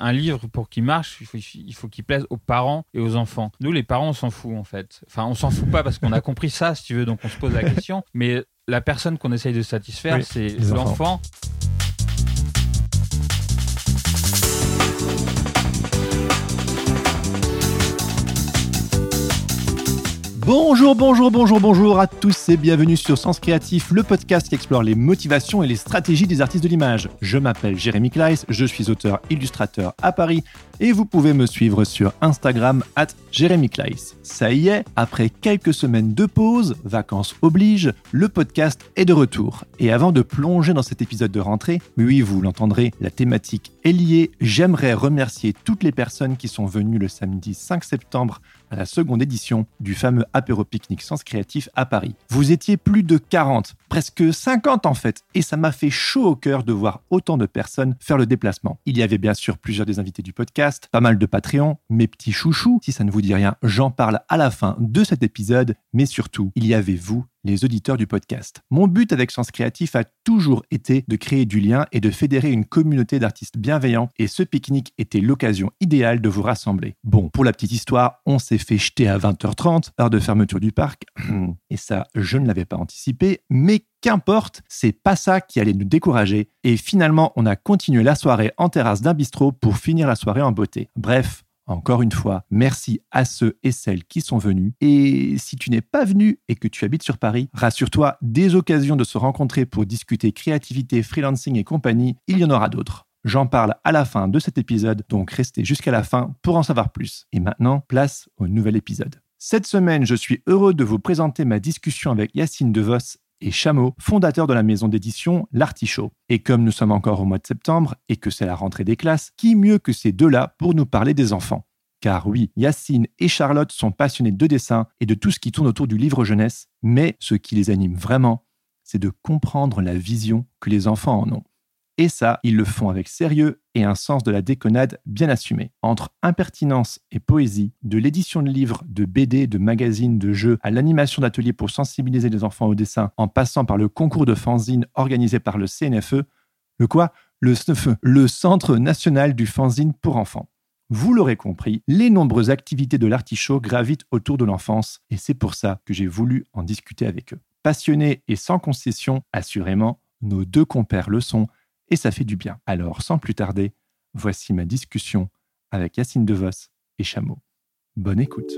Un livre, pour qu'il marche, il faut, il faut qu'il plaise aux parents et aux enfants. Nous, les parents, on s'en fout, en fait. Enfin, on s'en fout pas parce qu'on a compris ça, si tu veux, donc on se pose la question. Mais la personne qu'on essaye de satisfaire, Oui, c'est l'enfant. Bonjour, bonjour, bonjour, bonjour à tous et bienvenue sur Sens Créatif, le podcast qui explore les motivations et les stratégies des artistes de l'image. Je m'appelle Jérémy Kleiss, je suis auteur illustrateur à Paris et vous pouvez me suivre sur Instagram at Jérémy Kleiss. Ça y est, après quelques semaines de pause, vacances oblige, le podcast est de retour. Et avant de plonger dans cet épisode de rentrée, oui, vous l'entendrez, la thématique est liée, j'aimerais remercier toutes les personnes qui sont venues le samedi 5 septembre à la seconde édition du fameux apéro pique-nique Sens Créatif à Paris. Vous étiez plus de 40, presque 50 en fait, et ça m'a fait chaud au cœur de voir autant de personnes faire le déplacement. Il y avait bien sûr plusieurs des invités du podcast, pas mal de Patreon, mes petits chouchous, si ça ne vous dit rien, j'en parle à la fin de cet épisode, mais surtout, il y avait vous, les auditeurs du podcast. Mon but avec Sens Créatif a toujours été de créer du lien et de fédérer une communauté d'artistes bienveillants et ce pique-nique était l'occasion idéale de vous rassembler. Bon, pour la petite histoire, on s'est fait jeter à 20h30, heure de fermeture du parc, et ça, je ne l'avais pas anticipé, mais qu'importe, c'est pas ça qui allait nous décourager et finalement, on a continué la soirée en terrasse d'un bistrot pour finir la soirée en beauté. Bref, encore une fois, merci à ceux et celles qui sont venus. Et si tu n'es pas venu et que tu habites sur Paris, rassure-toi, des occasions de se rencontrer pour discuter créativité, freelancing et compagnie, il y en aura d'autres. J'en parle à la fin de cet épisode, donc restez jusqu'à la fin pour en savoir plus. Et maintenant, place au nouvel épisode. Cette semaine, je suis heureux de vous présenter ma discussion avec Yacine DeVos et Chameau, fondateur de la maison d'édition L'Artichaut. Et comme nous sommes encore au mois de septembre et que c'est la rentrée des classes, qui mieux que ces deux-là pour nous parler des enfants? Car oui, Yacine et Charlotte sont passionnés de dessin et de tout ce qui tourne autour du livre jeunesse, mais ce qui les anime vraiment, c'est de comprendre la vision que les enfants en ont. Et ça, ils le font avec sérieux et un sens de la déconnade bien assumé. Entre impertinence et poésie, de l'édition de livres, de BD, de magazines, de jeux, à l'animation d'ateliers pour sensibiliser les enfants au dessin, en passant par le concours de fanzine organisé par le CNFE, le quoi? Le, CNFE, le Centre national du fanzine pour enfants. Vous l'aurez compris, les nombreuses activités de l'artichaut gravitent autour de l'enfance et c'est pour ça que j'ai voulu en discuter avec eux. Passionnés et sans concession, assurément, nos deux compères le sont et ça fait du bien. Alors, sans plus tarder, voici ma discussion avec Yacine DeVos et Chameau. Bonne écoute.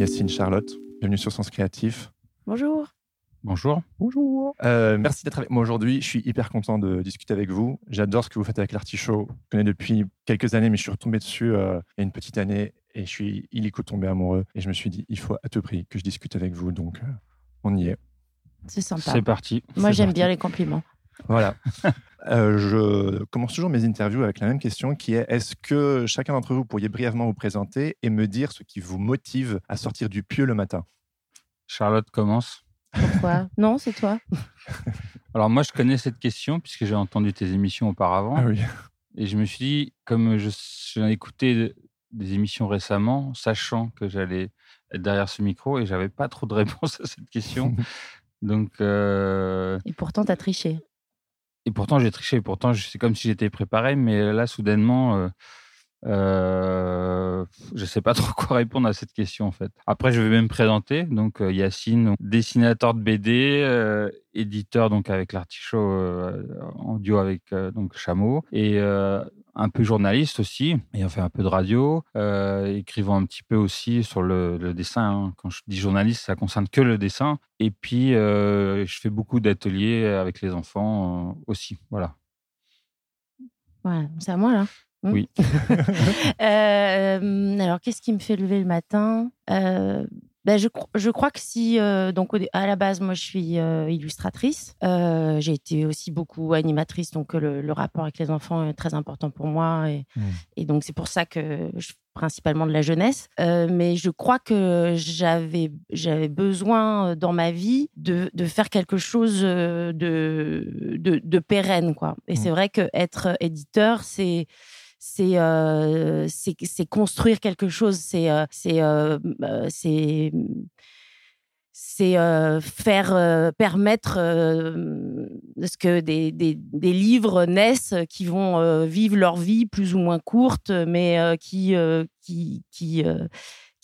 Yacine Charlotte, bienvenue sur Sens Créatif. Bonjour. Bonjour. Bonjour. Euh, merci d'être avec moi aujourd'hui. Je suis hyper content de discuter avec vous. J'adore ce que vous faites avec l'artichaut. Je connais depuis quelques années, mais je suis retombé dessus euh, il y a une petite année et je suis illico tombé amoureux. Et je me suis dit, il faut à tout prix que je discute avec vous. Donc, euh, on y est. C'est sympa. C'est parti. Moi, j'aime bien les compliments. Voilà. Euh, je commence toujours mes interviews avec la même question qui est est-ce que chacun d'entre vous pourriez brièvement vous présenter et me dire ce qui vous motive à sortir du pieu le matin? Charlotte commence. Pourquoi? Non, c'est toi. Alors moi, je connais cette question puisque j'ai entendu tes émissions auparavant. oui. Et je me suis dit, comme je- j'ai écouté des émissions récemment, sachant que j'allais être derrière ce micro et j'avais pas trop de réponse à cette question. Donc, euh, Et pourtant, t'as triché. et pourtant j'ai triché. Pourtant, c'est comme si j'étais préparé, mais là, soudainement, euh, euh, je sais pas trop quoi répondre à cette question en fait. Après, je vais même présenter. Donc, euh, Yacine, dessinateur de BD, euh, éditeur donc avec l'artichaut en duo avec donc Chameau et un peu journaliste aussi, ayant fait un peu de radio, écrivant un petit peu aussi sur le, dessin. hein. Quand je dis journaliste, ça concerne que le dessin. Et puis, je fais beaucoup d'ateliers avec les enfants aussi. Voilà. Voilà, c'est à moi là. Hmm Oui. Euh, alors, qu'est-ce qui me fait lever le matin? Euh, Ben, je, je crois que si, euh, donc à la base, moi je suis euh, illustratrice. Euh, j'ai été aussi beaucoup animatrice, donc le, le rapport avec les enfants est très important pour moi. Et, Mm. et donc c'est pour ça que je principalement de la jeunesse. Euh, mais je crois que j'avais, j'avais besoin dans ma vie de, de faire quelque chose de, de, de pérenne. Quoi. Et Mm. c'est vrai qu'être éditeur, c'est c'est euh, c'est c'est construire quelque chose c'est euh, c'est euh, c'est faire permettre ce que des, des, livres naissent qui vont vivre leur vie plus ou moins courte mais qui qui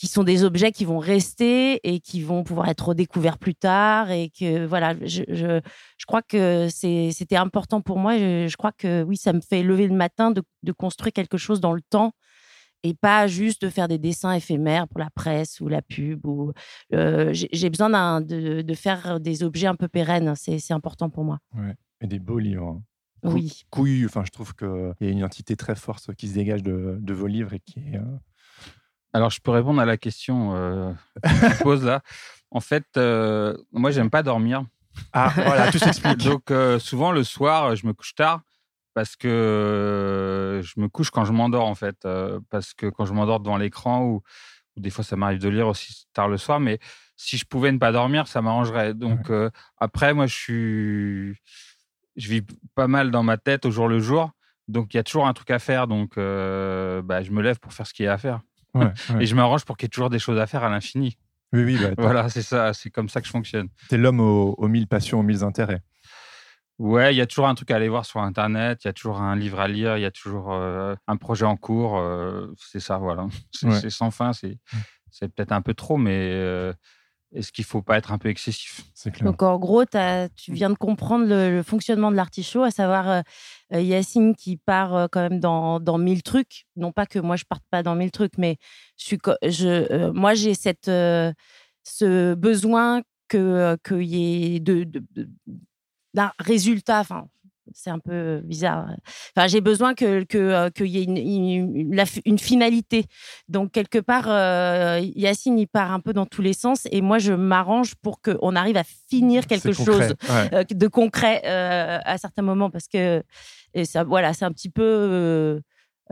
qui sont des objets qui vont rester et qui vont pouvoir être redécouverts plus tard et que voilà je, je, je crois que c'était important pour moi je, je crois que oui ça me fait lever le matin de, de construire quelque chose dans le temps et pas juste de faire des dessins éphémères pour la presse ou la pub ou euh, j'ai besoin de, de faire des objets un peu pérennes c'est important pour moi Et des beaux livres. hein. Oui Couillu, enfin, je trouve qu'il y a une identité très forte qui se dégage de, de vos livres et qui est. Alors, je peux répondre à la question euh, que tu poses là. En fait, euh, moi, j'aime pas dormir. Ah, voilà, tout s'explique. Donc, euh, souvent, le soir, je me couche tard parce que euh, je me couche quand je m'endors, en fait. euh, parce que quand je m'endors devant l'écran, ou, ou des fois, ça m'arrive de lire aussi tard le soir, mais si je pouvais ne pas dormir, ça m'arrangerait. Donc, après, moi, je suis. Je vis pas mal dans ma tête au jour le jour. Donc, il y a toujours un truc à faire. Donc, bah, je me lève pour faire ce qu'il y a à faire. Ouais, ouais. Et je m'arrange pour qu'il y ait toujours des choses à faire à l'infini. Oui, oui, bah, Voilà, c'est ça, c'est comme ça que je fonctionne. t'es l'homme aux, aux mille passions, aux mille intérêts. Ouais, il y a toujours un truc à aller voir sur Internet, il y a toujours un livre à lire, il y a toujours euh, un projet en cours. euh, c'est ça, voilà. C'est Ouais. sans fin, c'est c'est peut-être un peu trop, mais euh, est-ce qu'il faut pas être un peu excessif clair. Donc en gros, tu viens de comprendre le, le fonctionnement de l'artichaut, à savoir euh, euh, Yacine qui part euh, quand même dans, dans mille trucs. Non pas que moi je parte pas dans mille trucs, mais je suis, je, euh, moi j'ai cette, euh, ce besoin que euh, qu'il y ait de, de- de- d'un résultat. Enfin, c'est un peu bizarre. Enfin, j'ai besoin que que euh, qu'il y ait une, une, finalité. Donc quelque part, euh, Yacine il part un peu dans tous les sens et moi je m'arrange pour qu'on arrive à finir quelque chose concret, ouais. euh, de concret à certains moments parce que et ça voilà c'est un petit peu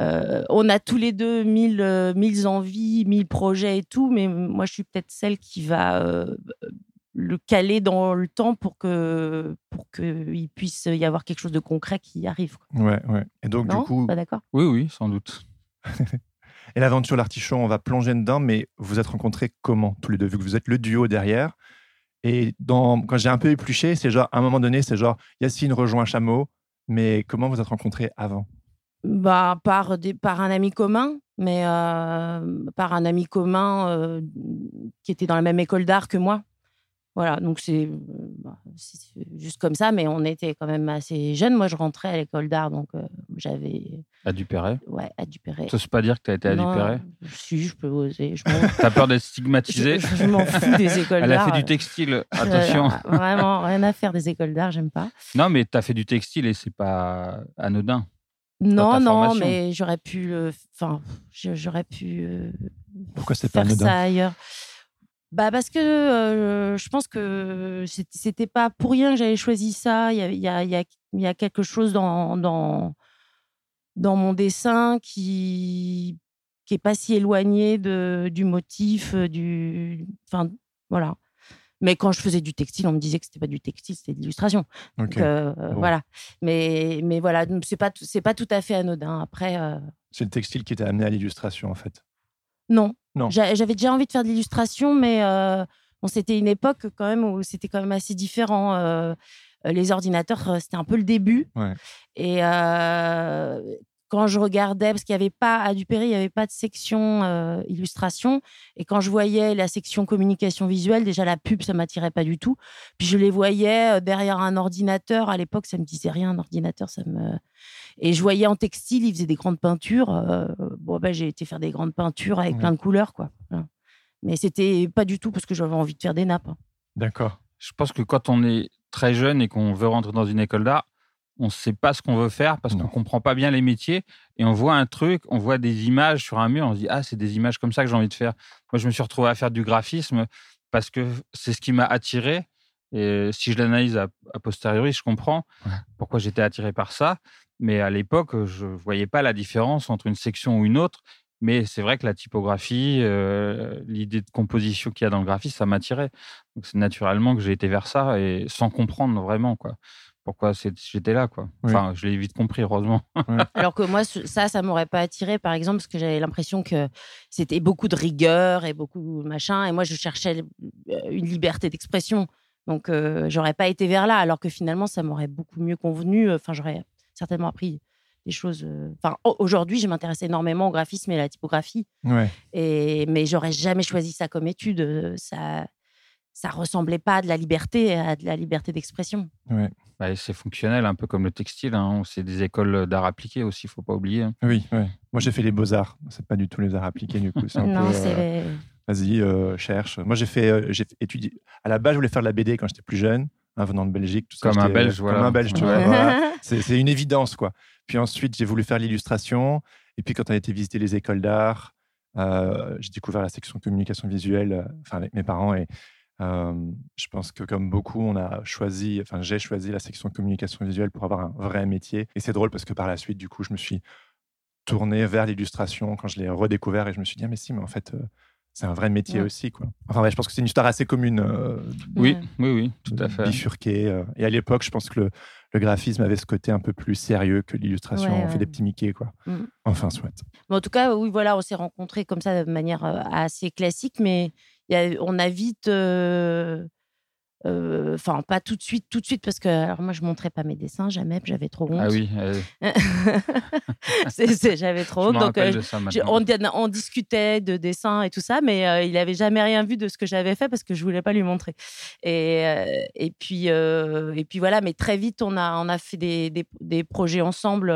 euh, on a tous les deux mille, mille envies, mille projets et tout, mais moi je suis peut-être celle qui va euh, le caler dans le temps pour que pour qu'il puisse y avoir quelque chose de concret qui arrive. quoi. Ouais, ouais. Et donc, Non, du coup, pas d'accord. Oui, oui, sans doute. et l'aventure l'artichaut, on va plonger dedans, mais vous êtes rencontrés comment, tous les deux, vu que vous êtes le duo derrière? Et dans, quand j'ai un peu épluché, c'est genre, à un moment donné, c'est genre, Yacine rejoint Chameau, mais comment vous êtes rencontrés avant? Bah, par, des, par un ami commun, mais euh, par un ami commun euh, qui était dans la même école d'art que moi. Voilà, donc c'est euh, bah, c'est juste comme ça, mais on était quand même assez jeunes. Moi, je rentrais à l'école d'art, donc euh, j'avais À Dupéret? ouais, à Dupéret. Tu n'oses pas dire que tu as été à Non, Dupéret? Si, je peux oser. Je m'en- Tu as peur d'être stigmatisé? Je- je m'en fous des écoles Elle a d'art. fait du textile, attention. Euh, vraiment, rien à faire des écoles d'art, j'aime pas. Non, mais tu as fait du textile et c'est pas anodin. Non, non, formation. mais j'aurais pu. Enfin, je- j'aurais pu. euh, Pourquoi c'est pas anodin ça ailleurs bah parce que euh, je pense que c'était pas pour rien que j'avais choisi ça. Il y a, il y a, il y a, quelque chose dans, dans, dans mon dessin qui qui est pas si éloigné de, du motif, euh, du, enfin voilà. Mais quand je faisais du textile, on me disait que c'était pas du textile, c'était de l'illustration. Euh, Bon. Voilà. Mais mais voilà, c'est pas tout- c'est pas tout à fait anodin. Après. euh, C'est le textile qui t'a amené à l'illustration, en fait. Non. Non. J'a- J'avais déjà envie de faire de l'illustration, mais euh, bon, c'était une époque quand même où c'était quand même assez différent. euh, les ordinateurs, euh, c'était un peu le début. Ouais. Et quand je regardais, parce qu'il n'y avait pas, à Dupéry, il n'y avait pas de section euh, illustration. Et quand je voyais la section communication visuelle, déjà la pub, ça m'attirait pas du tout. Puis je les voyais euh, derrière un ordinateur. À l'époque, ça me disait rien, un ordinateur, ça me. Et je voyais en textile, ils faisaient des grandes peintures. euh, bon, ben, j'ai été faire des grandes peintures avec Ouais. plein de couleurs, quoi. Mais c'était pas du tout parce que j'avais envie de faire des nappes. hein. D'accord. Je pense que quand on est très jeune et qu'on veut rentrer dans une école d'art, on ne sait pas ce qu'on veut faire parce qu'on ne comprend pas bien les métiers et on voit un truc, on voit des images sur un mur, on se dit ah c'est des images comme ça que j'ai envie de faire. Moi je me suis retrouvé à faire du graphisme parce que c'est ce qui m'a attiré et si je l'analyse a, posteriori, je comprends pourquoi j'étais attiré par ça. Mais à l'époque, je ne voyais pas la différence entre une section ou une autre. Mais c'est vrai que la typographie, euh, l'idée de composition qu'il y a dans le graphisme, ça m'attirait. Donc c'est naturellement que j'ai été vers ça et sans comprendre vraiment quoi pourquoi j'étais là quoi. Enfin, je l'ai vite compris heureusement. Alors que moi ça ça m'aurait pas attiré par exemple parce que j'avais l'impression que c'était beaucoup de rigueur et beaucoup de machin et moi je cherchais euh, une liberté d'expression. Donc, euh, j'aurais pas été vers là, alors que finalement, ça m'aurait beaucoup mieux convenu. Enfin, j'aurais certainement appris des choses. Euh, enfin, aujourd'hui, je m'intéresse énormément au graphisme et à la typographie. Ouais. Et, mais j'aurais jamais choisi ça comme étude. Ça, ça ressemblait pas à de la liberté, à de la liberté d'expression. Ouais. Bah, c'est fonctionnel, un peu comme le textile. Hein. C'est des écoles d'art appliqué aussi, il faut pas oublier. Hein. Oui, ouais. moi j'ai fait les beaux-arts. C'est pas du tout les arts appliqués, du coup. non, c'est vas-y, euh, cherche. Moi, j'ai fait, euh, j'ai étudié. À la base, je voulais faire de la BD quand j'étais plus jeune, hein, venant de Belgique. Tout comme un Belge, voilà. Comme un Belge, tu vois. C'est une évidence, quoi. Puis ensuite, j'ai voulu faire l'illustration. Et puis, quand on a été visiter les écoles d'art, euh, j'ai découvert la section communication visuelle, enfin, avec mes parents. Et je pense que, comme beaucoup, on a choisi, enfin, j'ai choisi la section communication visuelle pour avoir un vrai métier. Et c'est drôle parce que par la suite, du coup, je me suis tourné vers l'illustration quand je l'ai redécouvert et je me suis dit, ah, mais si, mais en fait, c'est un vrai métier aussi. Quoi. Enfin, ouais, je pense que c'est une histoire assez commune. Euh, oui, oui, oui, tout à fait. Bifurquée. Euh. et à l'époque, je pense que le, le, graphisme avait ce côté un peu plus sérieux que l'illustration. on fait des petits Mickey, quoi. Mm. Enfin, soit. en tout cas, oui, voilà, on s'est rencontrés comme ça de manière assez classique, mais y a, on a vite Enfin, pas tout de suite, tout de suite, parce que alors moi, je montrais pas mes dessins jamais, j'avais trop honte. Ah oui. j'avais trop honte. Donc, on, on, discutait de dessins et tout ça, mais il avait jamais rien vu de ce que j'avais fait parce que je voulais pas lui montrer. Et, et puis, et puis voilà. Mais très vite, on a, on a fait des, des, des projets ensemble.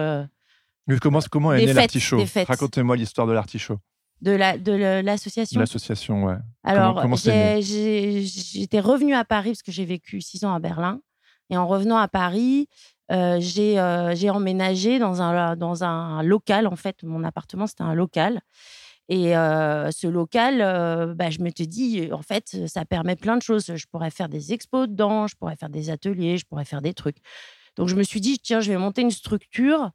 comment, comment est né l'artichaut? Racontez-moi l'histoire de l'artichaut. De l'association la, de L'association, ouais. Alors, j'étais revenue à Paris parce que j'ai vécu six ans à Berlin. Et en revenant à Paris, euh, euh, j'ai emménagé dans un, dans un local. En fait, mon appartement, c'était un local. Et euh, ce local, bah, je me suis dit, en fait, ça permet plein de choses. Je pourrais faire des expos dedans, je pourrais faire des ateliers, je pourrais faire des trucs. Donc, je me suis dit, tiens, je vais monter une structure.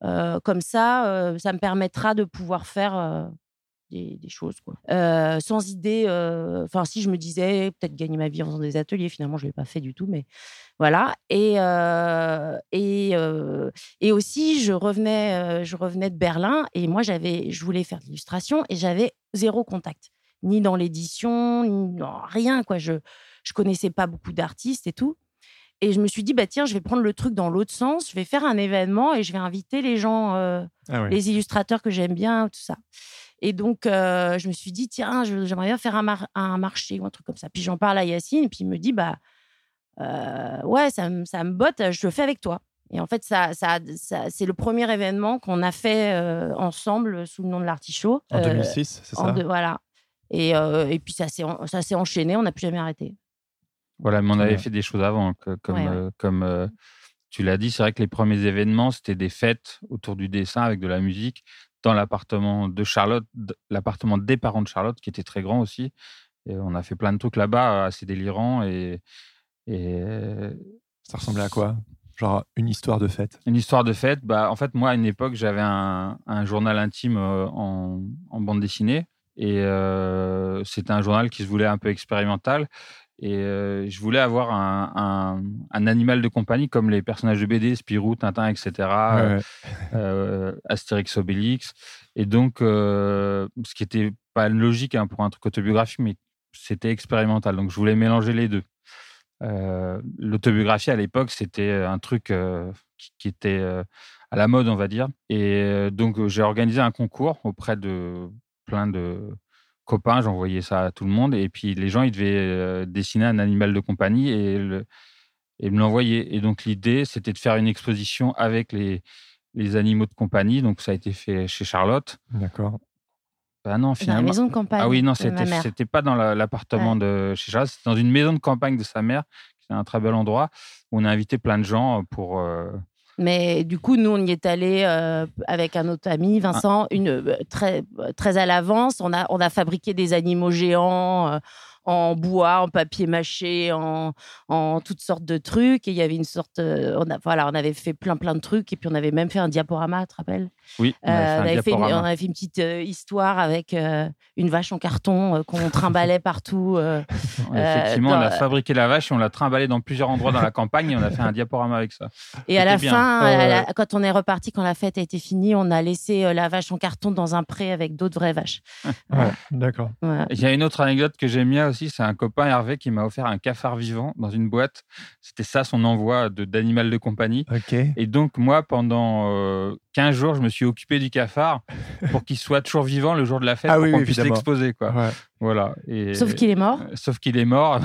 comme ça, ça me permettra de pouvoir faire des, choses, quoi. Euh, sans idée, euh, enfin, si je me disais peut-être gagner ma vie en faisant des ateliers, finalement, je ne l'ai pas fait du tout, mais voilà. Et, euh, et, et aussi, je revenais, je revenais de Berlin et moi, j'avais, je voulais faire de l'illustration et j'avais zéro contact, ni dans l'édition, ni rien, quoi. Je je connaissais pas beaucoup d'artistes et tout. Et je me suis dit, bah tiens, je vais prendre le truc dans l'autre sens. Je vais faire un événement et je vais inviter les gens, ah les illustrateurs que j'aime bien, tout ça. Et donc, euh, je me suis dit, tiens, j'aimerais bien faire un, un, marché ou un truc comme ça. Puis j'en parle à Yacine, et puis il me dit, bah, euh, ouais, ça, ça, me botte, je le fais avec toi. Et en fait, ça, ça, c'est le premier événement qu'on a fait euh, ensemble sous le nom de l'Artichaut. En 2006, c'est ça? Voilà. Et, et puis, ça s'est enchaîné, on n'a plus jamais arrêté. Voilà, mais on avait fait des choses avant, comme, comme tu l'as dit, c'est vrai que les premiers événements, c'était des fêtes autour du dessin avec de la musique dans l'appartement de Charlotte, l'appartement des parents de Charlotte, qui était très grand aussi. Et on a fait plein de trucs là-bas, assez délirants. Et, et ça ressemblait à quoi? Genre une histoire de fête? Une histoire de fête. Bah, en fait, moi, à une époque, j'avais un, journal intime euh, en, bande dessinée. Et euh, c'était un journal qui se voulait un peu expérimental. Et euh, je voulais avoir un, un, animal de compagnie comme les personnages de BD, Spirou, Tintin, etc., euh, euh, Astérix, Obélix. Et donc, ce qui n'était pas logique hein, pour un truc autobiographique, mais c'était expérimental. Donc, je voulais mélanger les deux. L'autobiographie, à l'époque, c'était un truc qui, qui, était à la mode, on va dire. Et donc, j'ai organisé un concours auprès de plein de copains, j'envoyais ça à tout le monde. Et puis les gens, ils devaient euh, dessiner un animal de compagnie et, le, et me l'envoyer. Et donc l'idée, c'était de faire une exposition avec les, les animaux de compagnie. Donc ça a été fait chez Charlotte. D'accord. Ah non, finalement. Dans la maison de campagne. Ah oui, non, c'était, c'était pas dans l'appartement de chez Charlotte, c'était dans une maison de campagne de sa mère, qui est un très bel endroit, où on a invité plein de gens pour, euh, Mais du coup, nous, on y est allé euh, avec un autre ami, Vincent, une, euh, très, très à l'avance. On a, on a fabriqué des animaux géants euh, en bois, en papier mâché, en, en toutes sortes de trucs. Et il y avait une sorte. euh, on, a, voilà, on avait fait plein, plein de trucs. Et puis, on avait même fait un diaporama, tu te rappelles? Oui, on Euh, avait fait on, avait fait une, diaporama. on avait fait une petite euh, histoire avec euh, une vache en carton euh, qu'on trimballait partout. euh. Effectivement, on a fabriqué la vache et on l'a trimballée dans plusieurs endroits dans la campagne et on a fait un diaporama avec ça. Et à la bien. fin, à la- quand on est reparti, quand la fête a été finie, on a laissé euh, la vache en carton dans un pré avec d'autres vraies vaches. Ouais, d'accord. Il y a une autre anecdote que j'aime bien aussi, c'est un copain Hervé qui m'a offert un cafard vivant dans une boîte. C'était ça son envoi de- d'animal de compagnie. Et donc, moi, pendant euh, 15 jours, je me suis occupé du cafard pour qu'il soit toujours vivant le jour de la fête, Ah pour oui, qu'on oui, puisse l'exposer. Ouais. Voilà. Et- Sauf qu'il est mort Sauf qu'il est mort.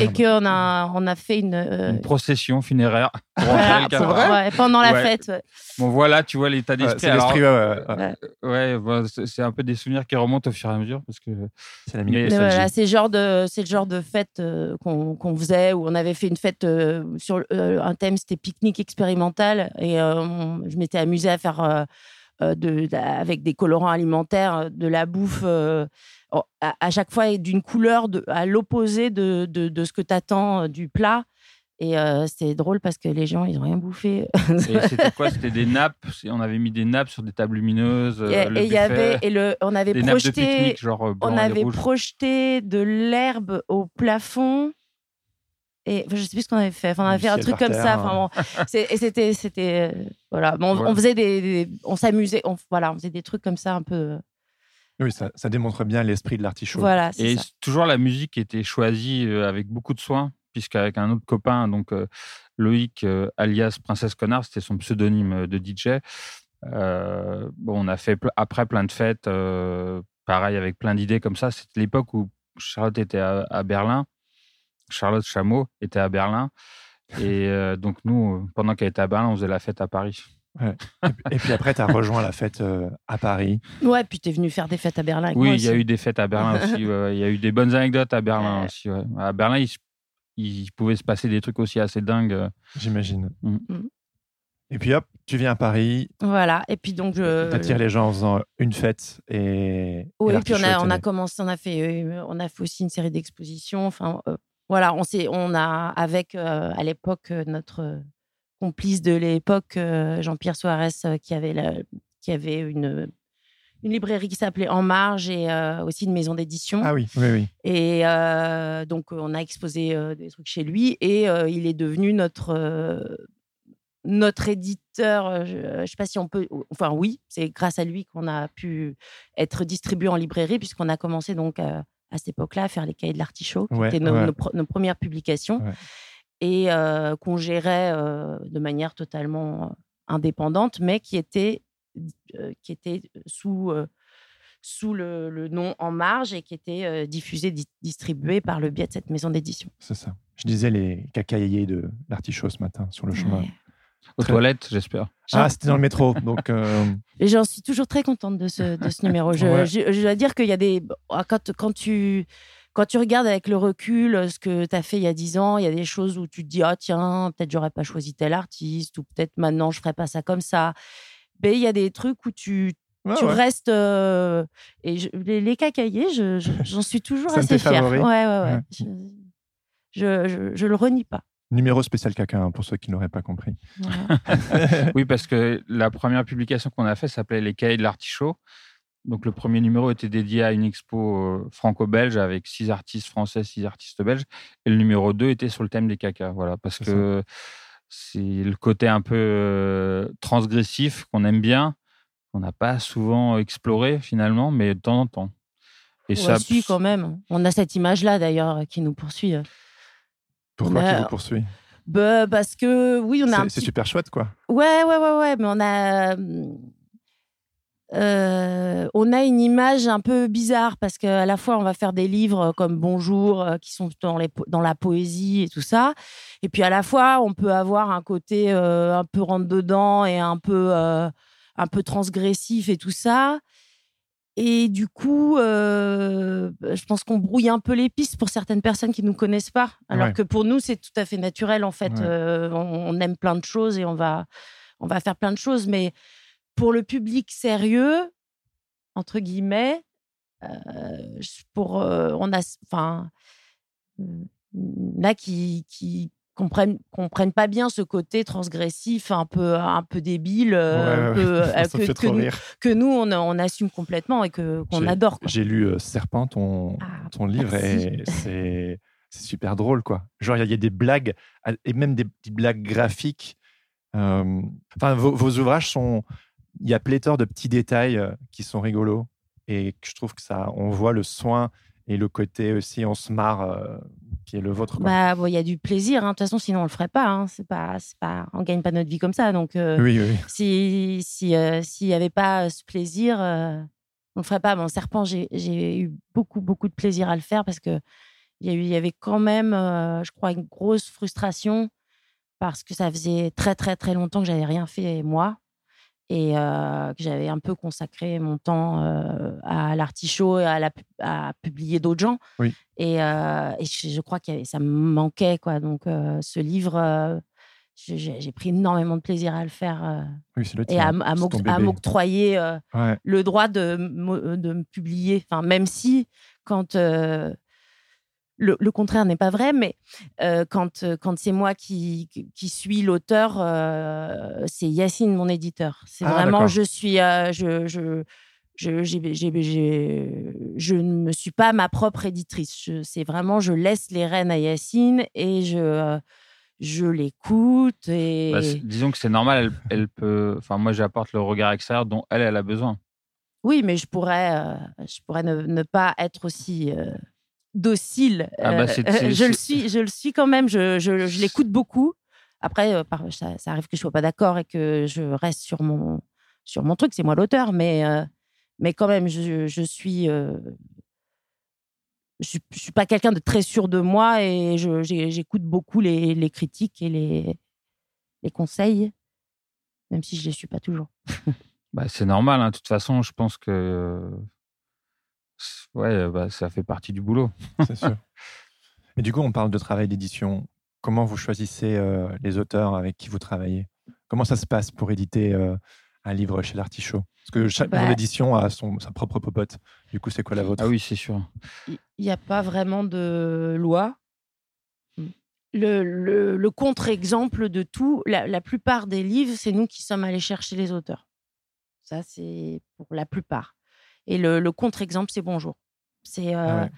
Et qu'on a, on a fait une. euh, Une procession funéraire voilà, ouais, pendant la Ouais. fête. ouais. Bon, voilà, tu vois l'état Ouais, d'esprit. c'est Alors, l'esprit, ouais, ouais, ouais. ouais, bon, c'est un peu des souvenirs qui remontent au fur et à mesure parce que C'est la Mais- voilà, c'est le genre de, c'est le genre de fête euh, qu'on qu'on faisait où on avait fait une fête euh, sur euh, un thème, c'était pique-nique expérimental et euh, on- je m'étais amusée à faire de, de- avec des colorants alimentaires de la bouffe euh, à, à chaque fois d'une couleur de, à l'opposé de, de, de ce que tu attends du plat. Et euh, c'était drôle parce que les gens, ils n'ont rien bouffé. C'était quoi? C'était des nappes? On avait mis des nappes sur des tables lumineuses. et euh, le et y avait, buffet, et le, on avait des de projeté, pique-nique, genre euh, on avait projeté de l'herbe au plafond. Et enfin, je sais plus ce qu'on avait fait. Enfin, on avait fait un truc comme terre, ça. Enfin, bon, c'est- et c'était, c'était, euh, voilà. Bon, on- Voilà. on faisait des, des- on s'amusait. On, voilà, on faisait des trucs comme ça un peu. Oui, ça, ça démontre bien l'esprit de l'artichaut. Voilà, Et ça. toujours la musique était choisie euh, avec beaucoup de soin, puisqu'avec un autre copain, donc euh, Loïc, euh, alias Princesse Connard, c'était son pseudonyme de DJ. euh, bon, on a fait après plein de fêtes, euh, pareil avec plein d'idées comme ça. C'était l'époque où Charlotte était à, à Berlin. Charlotte Chameau était à Berlin. Et euh, donc, nous, pendant qu'elle était à Berlin, on faisait la fête à Paris. Et puis après, tu as rejoint la fête euh, à Paris. Ouais, puis t'es venu faire des fêtes à Berlin avec Oui, il y a eu des fêtes à Berlin aussi. ouais. Il y a eu des bonnes anecdotes à Berlin Ouais. aussi. ouais. À Berlin, il, pouvait se passer des trucs aussi assez dingues. euh. J'imagine. Mm. Mm. Et puis hop, tu viens à Paris, Voilà. Et puis donc je. t'attires les gens en faisant une fête et. Oui, et puis on a, on commencé, on a fait, euh, on a fait aussi une série d'expositions. Enfin, euh, voilà, on s'est, on a avec euh, à l'époque euh, notre euh, complice de l'époque, euh, Jean-Pierre Soares, euh, qui avait la- qui avait une une librairie qui s'appelait En Marge et euh, aussi une maison d'édition. Ah oui, oui, oui. Et donc, on a exposé des trucs chez lui et il est devenu notre, notre éditeur. Je ne sais pas si on peut. Enfin, oui, c'est grâce à lui qu'on a pu être distribué en librairie, puisqu'on a commencé donc à cette époque-là à faire les cahiers de l'artichaut, qui Ouais, étaient nos, ouais. nos pro- nos premières publications, Ouais. Et euh, qu'on gérait euh, de manière totalement euh, indépendante, mais qui était, euh, qui était sous. euh, sous le, le nom En Marge et qui était euh, diffusé, di- distribué par le biais de cette maison d'édition. C'est ça. Je disais les cacaillés de l'artichaut ce matin sur le chemin. Ouais. Aux Très- toilettes, j'espère. Ah, c'était dans le métro. Donc, euh, Et j'en suis toujours très contente de ce, de ce numéro. Je, Ouais. je, je dois dire qu'il y a des. Quand, quand, tu, quand tu regardes avec le recul euh, ce que tu as fait il y a 10 ans, il y a des choses où tu te dis Ah, tiens, peut-être j'aurais pas choisi tel artiste, ou peut-être maintenant je ferais pas ça comme ça. Mais il y a des trucs où tu, ouais, tu ouais. restes. euh, et je- les, les cacaillers, je- je- j'en suis toujours assez fière. Ouais, ouais, ouais. Ouais. Je, je, je, je le renie pas. Numéro spécial caca, hein, pour ceux qui n'auraient pas compris. Oui, parce que la première publication qu'on a faite s'appelait Les Cahiers de l'artichaut. Donc, le premier numéro était dédié à une expo euh, franco-belge avec six artistes français, six artistes belges. Et le numéro 2 était sur le thème des cacas. Voilà, parce que c'est le côté un peu euh, transgressif qu'on aime bien, qu'on n'a pas souvent exploré finalement, mais de temps en temps. Et Ouais, si, quand même. On a cette image-là d'ailleurs qui nous poursuit. Pourquoi On qui vous poursuit? Bah, parce que oui, on a C'est c'est petit... super chouette, quoi. Ouais, ouais, ouais, ouais, mais on a. euh, on a une image un peu bizarre parce qu'à la fois on va faire des livres comme Bonjour euh, qui sont dans, les, po- dans la poésie et tout ça, et puis à la fois on peut avoir un côté euh, un peu rentre dedans et un peu euh, un peu transgressif et tout ça. et du coup, euh, je pense qu'on brouille un peu les pistes pour certaines personnes qui ne nous connaissent pas. Alors que pour nous, c'est tout à fait naturel, en fait. Euh, on, aime plein de choses et on va, on va faire plein de choses. Mais pour le public sérieux, entre guillemets, euh, pour, on a, enfin, là qui, qui comprennent comprennent pas bien ce côté transgressif un peu un peu débile euh, euh, que, nous, on, on, assume complètement et que qu'on adore j'ai lu euh, Serpent ton ah, ton livre et c'est c'est super drôle quoi. Genre il y, a des blagues et même des petites blagues graphiques enfin vos, vos, ouvrages sont il y a pléthore de petits détails qui sont rigolos et que je trouve que ça on voit le soin et le côté aussi on se marre qui est le vôtre. Bah, il y a du plaisir. Hein. De toute façon, sinon on le ferait pas. Hein. C'est pas, pas, on gagne pas notre vie comme ça. Donc, euh, oui, oui. si si euh, s'il y avait pas ce plaisir, on le ferait pas. Mon serpent, j'ai, eu beaucoup beaucoup de plaisir à le faire parce que il y y avait quand même, je crois, une grosse frustration parce que ça faisait très très très longtemps que j'avais rien fait moi et que j'avais un peu consacré mon temps à l'artichaut et à, la, à publier d'autres gens. Oui. Et, et je, crois que ça me manquait. Quoi. Donc, ce livre, j'ai pris énormément de plaisir à le faire oui, le et à, à m'octroyer le droit de, de me publier. Enfin, même si, quand le, contraire n'est pas vrai, mais euh, quand, euh, quand c'est moi qui, qui suis l'auteur, euh, c'est Yacine, mon éditeur. C'est ah, vraiment, je suis, je, je, je, je, ne me suis pas ma propre éditrice. C'est vraiment, je laisse les rênes à Yacine et je, je l'écoute. Et... Bah, disons que c'est normal, elle, peut. Enfin, moi, j'apporte le regard extérieur dont elle, elle a besoin. Oui, mais je pourrais, je pourrais ne, ne pas être aussi docile. Ah bah, euh, je le suis, je le suis quand même. Je, je, l'écoute beaucoup. Après, euh, ça, ça, arrive que je sois pas d'accord et que je reste sur mon sur mon truc. C'est moi l'auteur, mais euh, mais quand même, je, je suis je, je suis pas quelqu'un de très sûr de moi et j'écoute beaucoup les, les, critiques et les les conseils, même si je les suis pas toujours. bah, c'est normal. Hein. De toute façon, je pense que ouais, bah, ça fait partie du boulot. C'est sûr. Mais du coup, on parle de travail d'édition. Comment vous choisissez euh, les auteurs avec qui vous travaillez? Comment ça se passe pour éditer euh, un livre chez l'Artichaut? Parce que chaque bah édition a son, sa propre popote. Du coup, c'est quoi la vôtre? Ah oui, c'est sûr. Il n'y a pas vraiment de loi. Le, le, contre-exemple de tout, la, la, plupart des livres, c'est nous qui sommes allés chercher les auteurs. Ça, c'est pour la plupart. Et le, contre-exemple, c'est Bonjour. C'est ah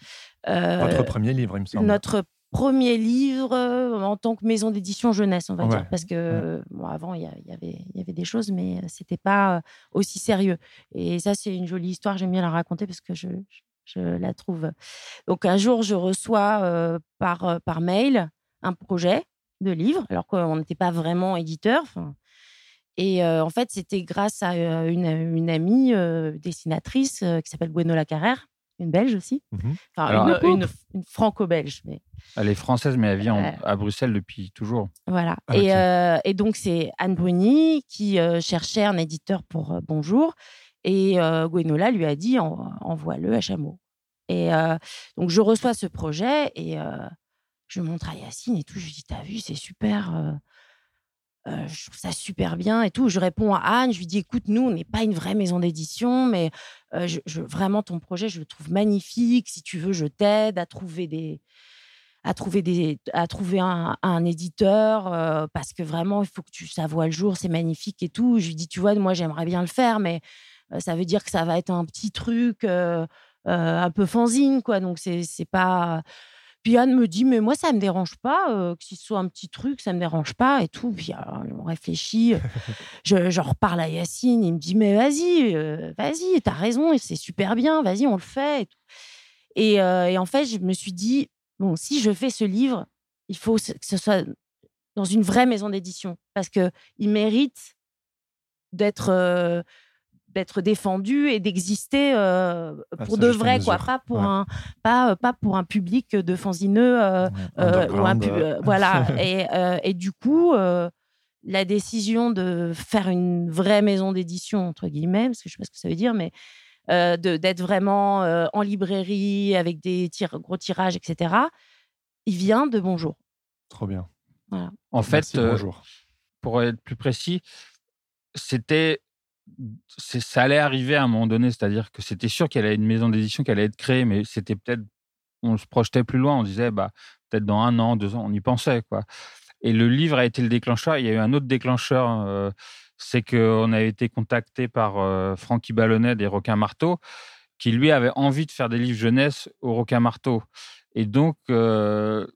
euh, votre premier livre, il me semble. Notre premier livre euh, en tant que maison d'édition jeunesse, on va dire, parce que bon, avant il y, avait il y avait des choses, mais c'était pas aussi sérieux. Et ça, c'est une jolie histoire. J'aime bien la raconter parce que je, je, la trouve. Donc un jour, je reçois par par mail un projet de livre, alors qu'on n'était pas vraiment éditeur. Enfin, et en fait, c'était grâce à une, une amie dessinatrice qui s'appelle Gwenola Carrère, une Belge aussi. Mmh enfin, une, une, franco-belge. Mais... Elle est française, mais elle vit à Bruxelles depuis toujours. Voilà. Ah, et, et, donc, c'est Anne Bruni qui cherchait un éditeur pour Bonjour. Et Gwenola lui a dit envoie-le à Chameau. Et donc, je reçois ce projet et je montre à Yacine et tout. Je lui dis T'as vu, c'est super je trouve ça super bien et tout. Je réponds à Anne, je lui dis écoute, nous, on n'est pas une vraie maison d'édition, mais je, vraiment ton projet, je le trouve magnifique. Si tu veux, je t'aide à trouver des à trouver des à trouver un, éditeur parce que vraiment il faut que tu ça voit le jour, c'est magnifique et tout. Je lui dis tu vois, moi j'aimerais bien le faire, mais ça veut dire que ça va être un petit truc un peu fanzine quoi. Donc c'est pas puis Anne me dit, mais moi, ça ne me dérange pas, euh, que ce soit un petit truc, ça ne me dérange pas et tout. Puis on réfléchit, je, je, reparle à Yacine, il me dit, mais vas-y, euh, vas-y, t'as raison, c'est super bien, vas-y, on le fait. Et, tout. Et, euh, et, en fait, je me suis dit, bon, si je fais ce livre, il faut que ce soit dans une vraie maison d'édition, parce qu'il mérite d'être d'être défendu et d'exister euh, ah, pour de vrai quoi pas pour un pas euh, pas pour un public de fanzineux euh, voilà et, et, du coup la décision de faire une vraie maison d'édition entre guillemets parce que je sais pas ce que ça veut dire mais euh, de- d'être vraiment euh, en librairie avec des tir- gros tirages, etc. Il vient de Bonjour. Trop bien. En fait, Merci, euh, bonjour. pour être plus précis, c'était. Ça allait arriver à un moment donné, c'est-à-dire que c'était sûr qu'il y avait une maison d'édition qui allait être créée, mais c'était peut-être. On se projetait plus loin, on disait, bah, peut-être dans un an, deux ans, on y pensait. Quoi. Et le livre a été le déclencheur. Il y a eu un autre déclencheur, euh, c'est qu'on avait été contacté par euh, Francky Ballonnet des Requins Marteaux, qui lui avait envie de faire des livres jeunesse au Requin Marteau. Et donc, euh,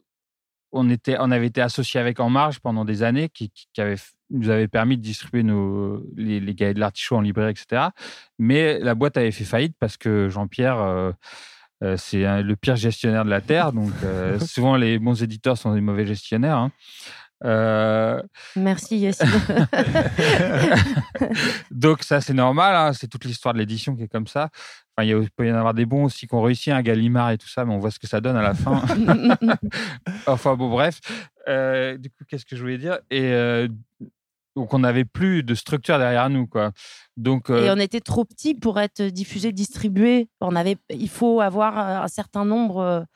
on, était, on avait été associé avec En Marge pendant des années, qui, qui- qui avait, f- nous avait permis de distribuer nos, les, les cahiers de l'artichaut en librairie, etc. Mais la boîte avait fait faillite parce que Jean-Pierre, euh, euh, c'est le pire gestionnaire de la Terre. Donc, euh, souvent, les bons éditeurs sont des mauvais gestionnaires. hein. Euh, Merci Yacine. donc ça, c'est normal. hein, C'est toute l'histoire de l'édition qui est comme ça. Enfin, il, peut y en avoir des bons aussi qui ont réussi, un Gallimard et tout ça, mais on voit ce que ça donne à la fin. enfin bon, bref. Euh, du coup, qu'est-ce que je voulais dire? Et euh, donc, on n'avait plus de structure derrière nous, quoi. Donc, euh, Et on était trop petits pour être diffusés, distribués. On avait, il faut avoir un certain nombre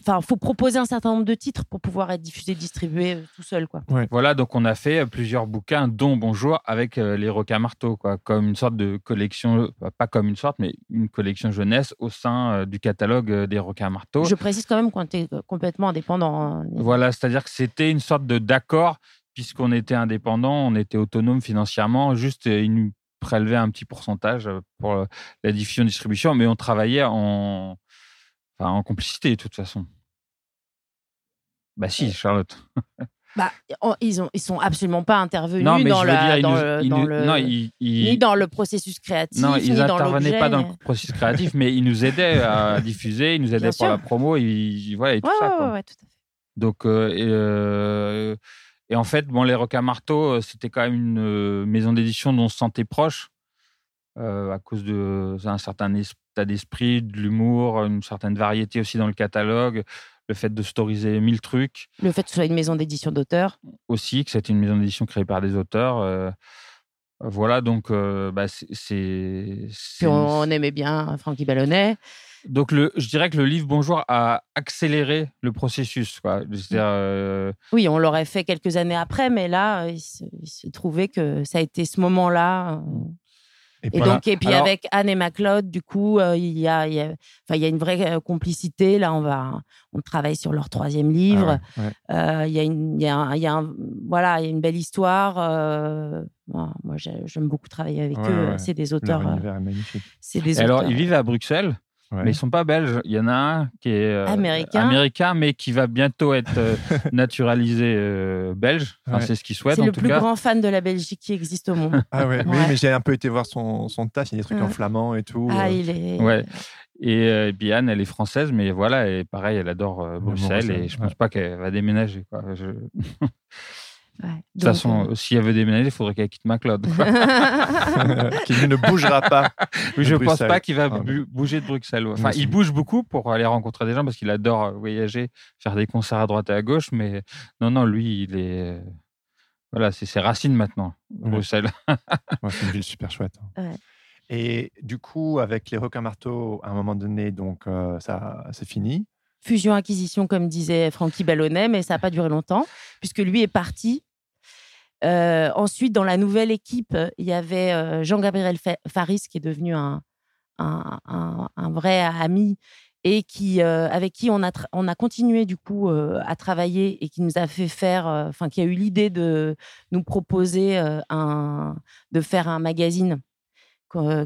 enfin, faut proposer un certain nombre de titres pour pouvoir être diffusé, distribué euh, tout seul, quoi. voilà, donc on a fait euh, plusieurs bouquins, dont Bonjour, avec euh, les requins marteaux, quoi, comme une sorte de collection, pas comme une sorte, mais une collection jeunesse au sein euh, du catalogue euh, des requins marteaux. Je précise quand même qu'on était complètement indépendant. hein. Voilà, c'est-à-dire que c'était une sorte de d'accord, puisqu'on était indépendant, on était autonome financièrement, juste ils nous prélevaient un petit pourcentage pour la diffusion distribution, mais on travaillait en, enfin, en complicité de toute façon. Bah si, Charlotte. Bah, ils ont, ils sont absolument pas intervenus non, dans, la- dire, dans nous- le, dans nous- le- non, ils, ils- ni dans le processus créatif, non, ni ils dans intervenaient l'objet. pas dans ni- le processus créatif, mais ils nous aidaient à diffuser, ils nous aidaient Bien pour sûr. la promo, ils, voilà, et tout Ouais, ça. quoi. ouais, ouais, tout à fait. Donc, euh, et, euh, et en fait, bon, les Requins Marteaux, euh, c'était quand même une maison d'édition dont on se sentait proche à cause d'un certain état d'esprit, de l'humour, une certaine variété aussi dans le catalogue, le fait de storiser mille trucs Le fait que ce soit une maison d'édition d'auteur. aussi, que c'était une maison d'édition créée par des auteurs. euh, voilà, donc euh, bah, c'est- on, aimait bien Francky Ballonnet. Donc, le, je dirais que le livre Bonjour a accéléré le processus. quoi. Euh, Oui, on l'aurait fait quelques années après, mais là, euh, il se, il se trouvait que ça a été ce moment-là. Et, voilà. donc, et puis Alors- avec Anne et Macleod, du coup, euh, il y a, y a- y a une vraie euh, complicité. Là, on va, on travaille sur leur troisième livre. Ah ouais, ouais. Euh, Il y a une, y a, un- il y a un- voilà, il y a une belle histoire. euh, moi, j'ai- j'aime beaucoup travailler avec Ouais, eux. C'est des auteurs. C'est des alors, auteurs. ils vivent à Bruxelles? Ouais. Mais ils sont pas belges. Il y en a un qui est euh, Américain. américain, mais qui va bientôt être euh, naturalisé euh, belge. Enfin, Ouais. C'est ce qu'il souhaite C'est le tout plus cas. grand fan de la Belgique qui existe au monde. Ah ouais, oui, mais j'ai un peu été voir son, son taf, il y a des trucs en flamand et tout. ah, euh, il est. Ouais. Et euh, Biane, elle est française, mais voilà, et pareil, elle adore euh, Bruxelles, Bruxelles, et je ouais. pense pas qu'elle va déménager. Quoi. Je- De toute Donc, façon, euh, si elle veut déménager, il faudrait qu'elle quitte MacLeod. quoi. qui ne bougera pas. Oui, je pense Bruxelles. pas qu'il va Ah, bu- bouger de Bruxelles. Enfin, il bouge beaucoup pour aller rencontrer des gens parce qu'il adore euh, voyager, faire des concerts à droite et à gauche. Mais non, non, lui, il est. euh, Voilà, c'est ses racines maintenant, Ouais. Bruxelles. Ouais, c'est une ville super chouette. hein. Ouais. Et du coup, avec les requins marteaux, à un moment donné, donc euh, ça, c'est fini. fusion-acquisition, comme disait Francky Ballonnet, mais ça n'a pas duré longtemps, puisque lui est parti. Euh, ensuite, dans la nouvelle équipe, il y avait euh, Jean-Gabriel Fa- Faris, qui est devenu un, un, un- un vrai ami et qui, euh, avec qui on a, on a continué du coup euh, à travailler et qui nous a fait faire, enfin, qui a eu l'idée de nous proposer un, de faire un magazine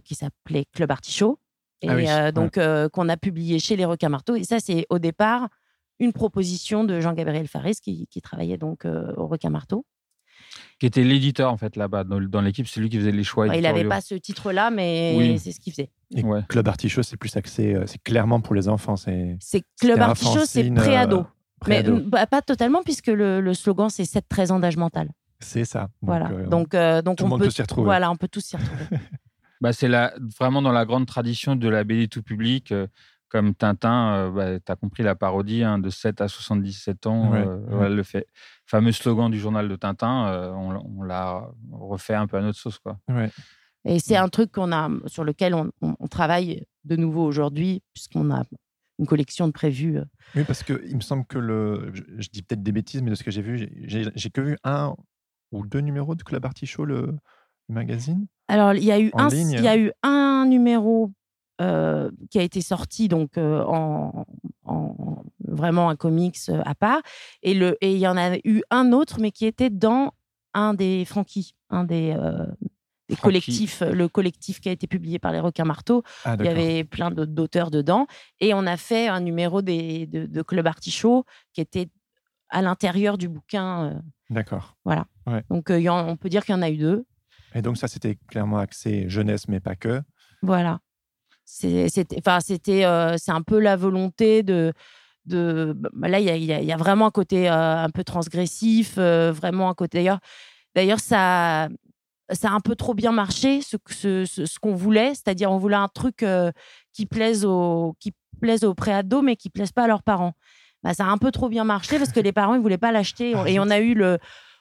qui s'appelait Club Artichaut. Et Ah oui, ouais. donc, qu'on a publié chez les Requins Marteaux. Et ça, c'est au départ une proposition de Jean-Gabriel Faris, qui, qui travaillait donc euh, au Requin Marteau. Qui était l'éditeur en fait là-bas dans, dans l'équipe, c'est lui qui faisait les choix. Ouais, il n'avait pas ce titre-là, mais Oui. c'est ce qu'il faisait. Et Ouais. Club Artichaut, c'est plus axé, euh, c'est clairement pour les enfants. C'est Club Artichaut, c'est pré-ado. euh, mais bah, pas totalement, puisque le, le slogan, c'est 7-13 ans d'âge mental. c'est ça. Donc, voilà. euh, donc, euh, donc tout le on monde peut, peut s'y retrouver. Voilà, on peut tous s'y retrouver. Bah, c'est la, vraiment dans la grande tradition de la BD tout public. euh, comme Tintin, euh, bah, tu as compris la parodie hein, de 7 à 77 ans. Ouais, euh, le fait, fameux slogan du journal de Tintin, euh, on, on l'a refait un peu à notre sauce. Quoi. ouais. Et c'est Mm. un truc qu'on a, sur lequel on, on- on travaille de nouveau aujourd'hui, puisqu'on a une collection de prévus. euh. Oui, parce que il me semble que le. Je, je dis peut-être des bêtises, mais de ce que j'ai vu, j'ai- que vu un ou deux numéros de Club Artichaut, le, le magazine. Alors, il y a eu, un, il y a eu un numéro euh, qui a été sorti donc euh, en, en- vraiment un comics euh, à part, et le et il y en a eu un autre, mais qui était dans un des Frankie, un des, euh, des collectifs, euh, le collectif qui a été publié par les Requins Marteaux. Ah, Il y avait plein d'auteurs dedans, et on a fait un numéro des, de, de Club Artichaut qui était à l'intérieur du bouquin. D'accord. donc, euh, y en- on peut dire qu'il y en a eu deux. Et donc, ça, c'était clairement axé jeunesse, mais pas que. Voilà. C'était, enfin, euh, un peu la volonté de, de. bah, Là, il y a, il y a- il y a vraiment un côté euh, un peu transgressif, euh, vraiment un côté. D'ailleurs, d'ailleurs, ça, ça a un peu trop bien marché, ce, que- ce, ce, ce qu'on voulait, c'est-à-dire on voulait un truc qui plaise aux, qui plaise aux préados, mais qui plaise pas à leurs parents. Bah, ça a un peu trop bien marché parce que les parents ils voulaient pas l'acheter et on a eu le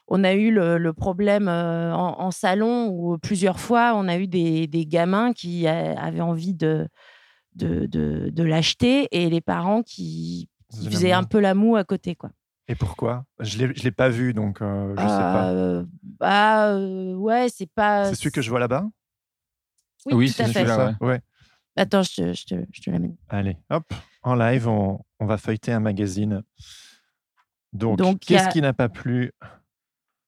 on a eu le, le problème euh, en, en salon où plusieurs fois on a eu des, des gamins qui avaient envie de de, de, de l'acheter et les parents qui, qui Faisaient un peu la moue à côté quoi. Et pourquoi? Je ne l'ai pas vu, donc euh, je sais pas. Euh, bah euh, ouais c'est pas. C'est celui que je vois là-bas? Oui, Oui, tout c'est à fait. celui-là. Ouais. Attends je te, je te, je te l'amène. Allez, hop, en live, on, on va feuilleter un magazine. Donc, qu'est-ce a- qui n'a pas plu?